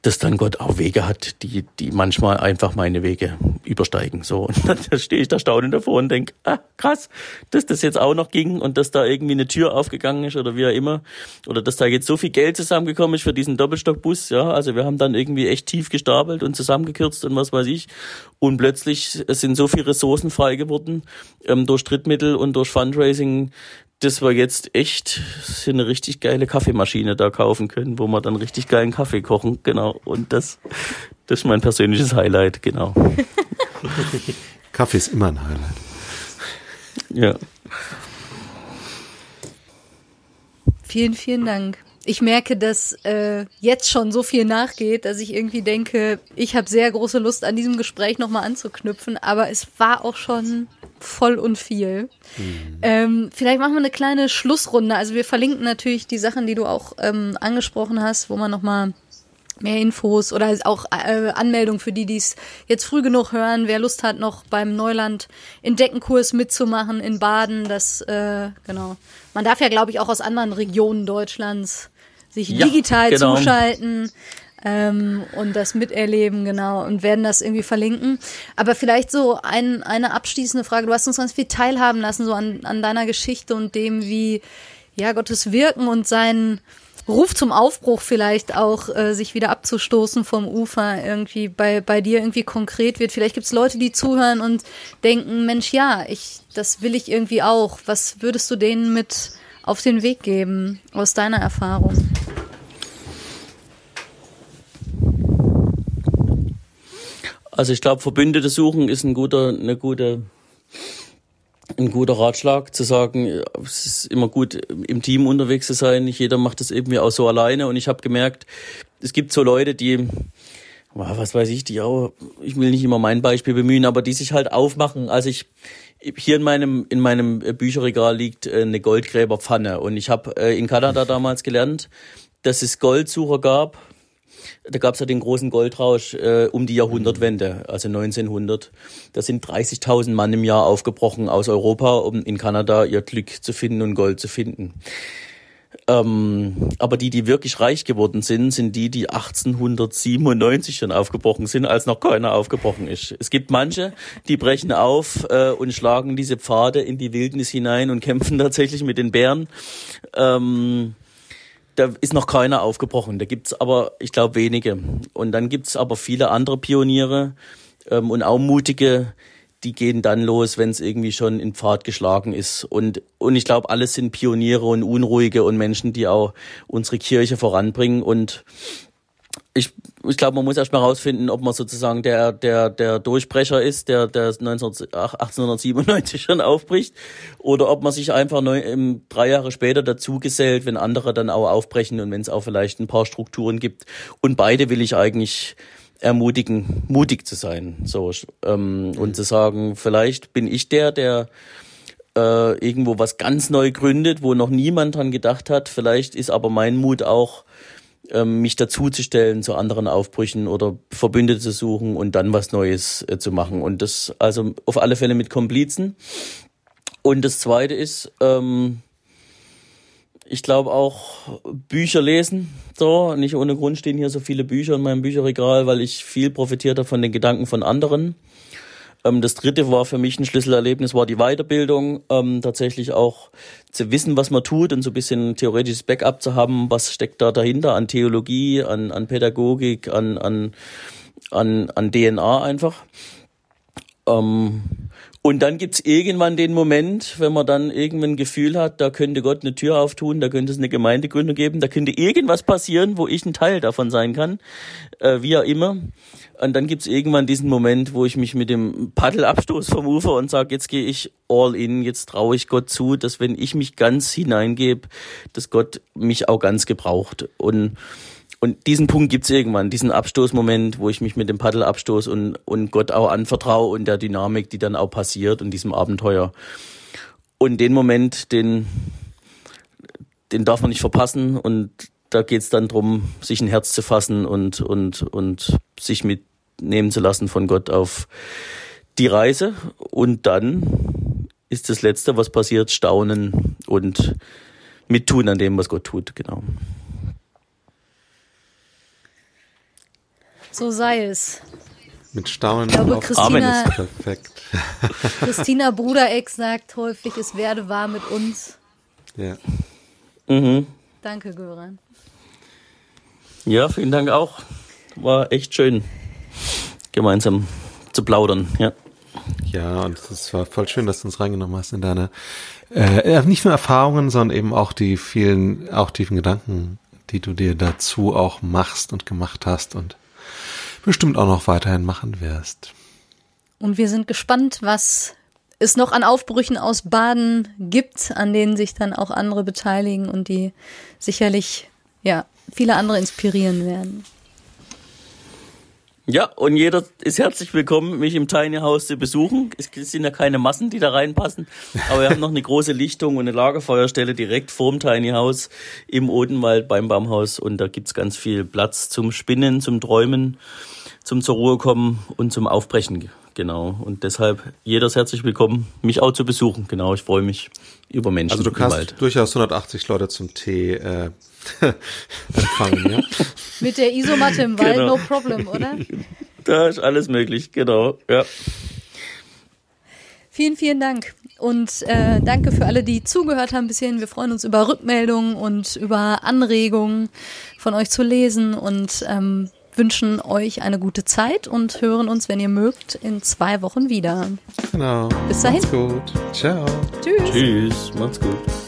S3: dass dann Gott auch Wege hat, die, die manchmal einfach meine Wege übersteigen. So, und dann stehe ich da staunend davor und denke, ah, krass, dass das jetzt auch noch ging und dass da irgendwie eine Tür aufgegangen ist oder wie auch immer. Oder dass da jetzt so viel Geld zusammengekommen ist für diesen Doppelstockbus. Ja, also wir haben dann irgendwie echt tief gestapelt und zusammengekürzt und was weiß ich. Und plötzlich sind so viele Ressourcen frei geworden ähm, durch Drittmittel und durch Fundraising, dass wir jetzt echt eine richtig geile Kaffeemaschine da kaufen können, wo wir dann richtig geilen Kaffee kochen, genau. Und das, das ist mein persönliches Highlight, genau.
S1: Kaffee ist immer ein Highlight.
S3: Ja.
S2: Vielen, vielen Dank. Ich merke, dass äh, jetzt schon so viel nachgeht, dass ich irgendwie denke, ich habe sehr große Lust, an diesem Gespräch nochmal anzuknüpfen, aber es war auch schon voll und viel. Mhm. Ähm, vielleicht machen wir eine kleine Schlussrunde. Also wir verlinken natürlich die Sachen, die du auch ähm, angesprochen hast, wo man nochmal mehr Infos oder auch äh, Anmeldungen für die, die es jetzt früh genug hören. Wer Lust hat, noch beim Neuland Entdeckenkurs mitzumachen in Baden, das äh, genau. Man darf ja, glaube ich, auch aus anderen Regionen Deutschlands sich ja, digital genau. zuschalten ähm, und das miterleben, genau, und werden das irgendwie verlinken. Aber vielleicht so ein, eine abschließende Frage. Du hast uns ganz viel teilhaben lassen, so an, an deiner Geschichte und dem, wie ja Gottes Wirken und sein Ruf zum Aufbruch vielleicht auch, äh, sich wieder abzustoßen vom Ufer irgendwie bei, bei dir irgendwie konkret wird. Vielleicht gibt es Leute, die zuhören und denken, Mensch, ja, ich, das will ich irgendwie auch. Was würdest du denen mit auf den Weg geben aus deiner Erfahrung?
S3: Also ich glaube, Verbündete suchen ist ein guter, eine gute, ein guter Ratschlag, zu sagen, es ist immer gut, im Team unterwegs zu sein. Nicht jeder macht das irgendwie auch so alleine. Und ich habe gemerkt, es gibt so Leute, die, was weiß ich, die auch, ich will nicht immer mein Beispiel bemühen, aber die sich halt aufmachen. Also ich, hier in meinem, in meinem Bücherregal liegt äh, eine Goldgräberpfanne. Und ich habe äh, in Kanada damals gelernt, dass es Goldsucher gab, da gab es ja den großen Goldrausch äh, um die Jahrhundertwende, also 1900. Da sind 30.000 Mann im Jahr aufgebrochen aus Europa, um in Kanada ihr Glück zu finden und Gold zu finden. Ähm, aber die, die wirklich reich geworden sind, sind die, die 1897 schon aufgebrochen sind, als noch keiner aufgebrochen ist. Es gibt manche, die brechen auf äh, und schlagen diese Pfade in die Wildnis hinein und kämpfen tatsächlich mit den Bären. Ähm, da ist noch keiner aufgebrochen. Da gibt's aber, ich glaube, wenige. Und dann gibt's aber viele andere Pioniere ähm, und auch mutige, die gehen dann los, wenn es irgendwie schon in Pfad geschlagen ist. Und, und ich glaube, alles sind Pioniere und Unruhige und Menschen, die auch unsere Kirche voranbringen. Und ich, ich glaube, man muss erst mal rausfinden, ob man sozusagen der, der, der Durchbrecher ist, der, der 19, 1897 schon aufbricht, oder ob man sich einfach neu, ähm, drei Jahre später dazugesellt, wenn andere dann auch aufbrechen und wenn es auch vielleicht ein paar Strukturen gibt. Und beide will ich eigentlich ermutigen, mutig zu sein, so ähm, und zu sagen, vielleicht bin ich der, der äh, irgendwo was ganz neu gründet, wo noch niemand dran gedacht hat. Vielleicht ist aber mein Mut auch ähm, mich dazuzustellen zu anderen Aufbrüchen oder Verbündete zu suchen und dann was Neues äh, zu machen. Und das also auf alle Fälle mit Komplizen. Und das Zweite ist, ähm, ich glaube auch Bücher lesen. So, nicht ohne Grund stehen hier so viele Bücher in meinem Bücherregal, weil ich viel profitiert habe von den Gedanken von anderen. Ähm, das dritte war für mich ein Schlüsselerlebnis, war die Weiterbildung. Ähm, tatsächlich auch zu wissen, was man tut und so ein bisschen theoretisches Backup zu haben, was steckt da dahinter an Theologie, an, an Pädagogik, an, an, an, DNA einfach. Ähm, und dann gibt's irgendwann den Moment, wenn man dann irgendwann ein Gefühl hat, da könnte Gott eine Tür auftun, da könnte es eine Gemeindegründung geben, da könnte irgendwas passieren, wo ich ein Teil davon sein kann, äh, wie auch immer. Und dann gibt's irgendwann diesen Moment, wo ich mich mit dem Paddelabstoß vom Ufer und sage, jetzt gehe ich all in, jetzt traue ich Gott zu, dass wenn ich mich ganz hineingebe, dass Gott mich auch ganz gebraucht. Und und diesen Punkt gibt's irgendwann, diesen Abstoßmoment, wo ich mich mit dem Paddel abstoße und, und Gott auch anvertraue und der Dynamik, die dann auch passiert und diesem Abenteuer. Und den Moment, den, den darf man nicht verpassen und da geht's dann drum, sich ein Herz zu fassen und, und, und sich mitnehmen zu lassen von Gott auf die Reise. Und dann ist das Letzte, was passiert, staunen und mittun an dem, was Gott tut, genau.
S2: So sei es.
S1: Mit Staunen
S2: Ich glaube,
S1: auf
S2: Christina-
S1: ist perfekt.
S2: Christina Brudereck sagt häufig, es werde wahr mit uns.
S1: Ja.
S3: Mhm.
S2: Danke, Göran.
S3: Ja, vielen Dank auch. War echt schön, gemeinsam zu plaudern, ja.
S1: Ja, und es war voll schön, dass du uns reingenommen hast in deine, äh, ja, nicht nur Erfahrungen, sondern eben auch die vielen, auch tiefen Gedanken, die du dir dazu auch machst und gemacht hast und bestimmt auch noch weiterhin machen wirst.
S2: Und wir sind gespannt, was es noch an Aufbrüchen aus Baden gibt, an denen sich dann auch andere beteiligen und die sicherlich ja viele andere inspirieren werden.
S3: Ja, und jeder ist herzlich willkommen, mich im Tiny House zu besuchen. Es sind ja keine Massen, die da reinpassen, aber wir haben noch eine große Lichtung und eine Lagerfeuerstelle direkt vorm Tiny House im Odenwald beim Baumhaus und da gibt's ganz viel Platz zum Spinnen, zum Träumen, zum zur Ruhe kommen und zum Aufbrechen. Genau. Und deshalb jeder ist herzlich willkommen, mich auch zu besuchen. Genau, ich freue mich über Menschen
S1: Also du kannst durchaus 180 Leute zum Tee äh, empfangen, ja?
S2: Mit der Isomatte im Wald,
S3: Genau.
S2: no problem, oder?
S3: Da ist alles möglich, genau. Ja.
S2: Vielen, vielen Dank. Und äh, danke für alle, die zugehört haben bis hierhin. Wir freuen uns über Rückmeldungen und über Anregungen von euch zu lesen und ähm, wünschen euch eine gute Zeit und hören uns, wenn ihr mögt, in zwei Wochen wieder.
S1: Genau.
S2: Bis dahin.
S1: Macht's gut. Ciao.
S2: Tschüss.
S3: Tschüss, macht's gut.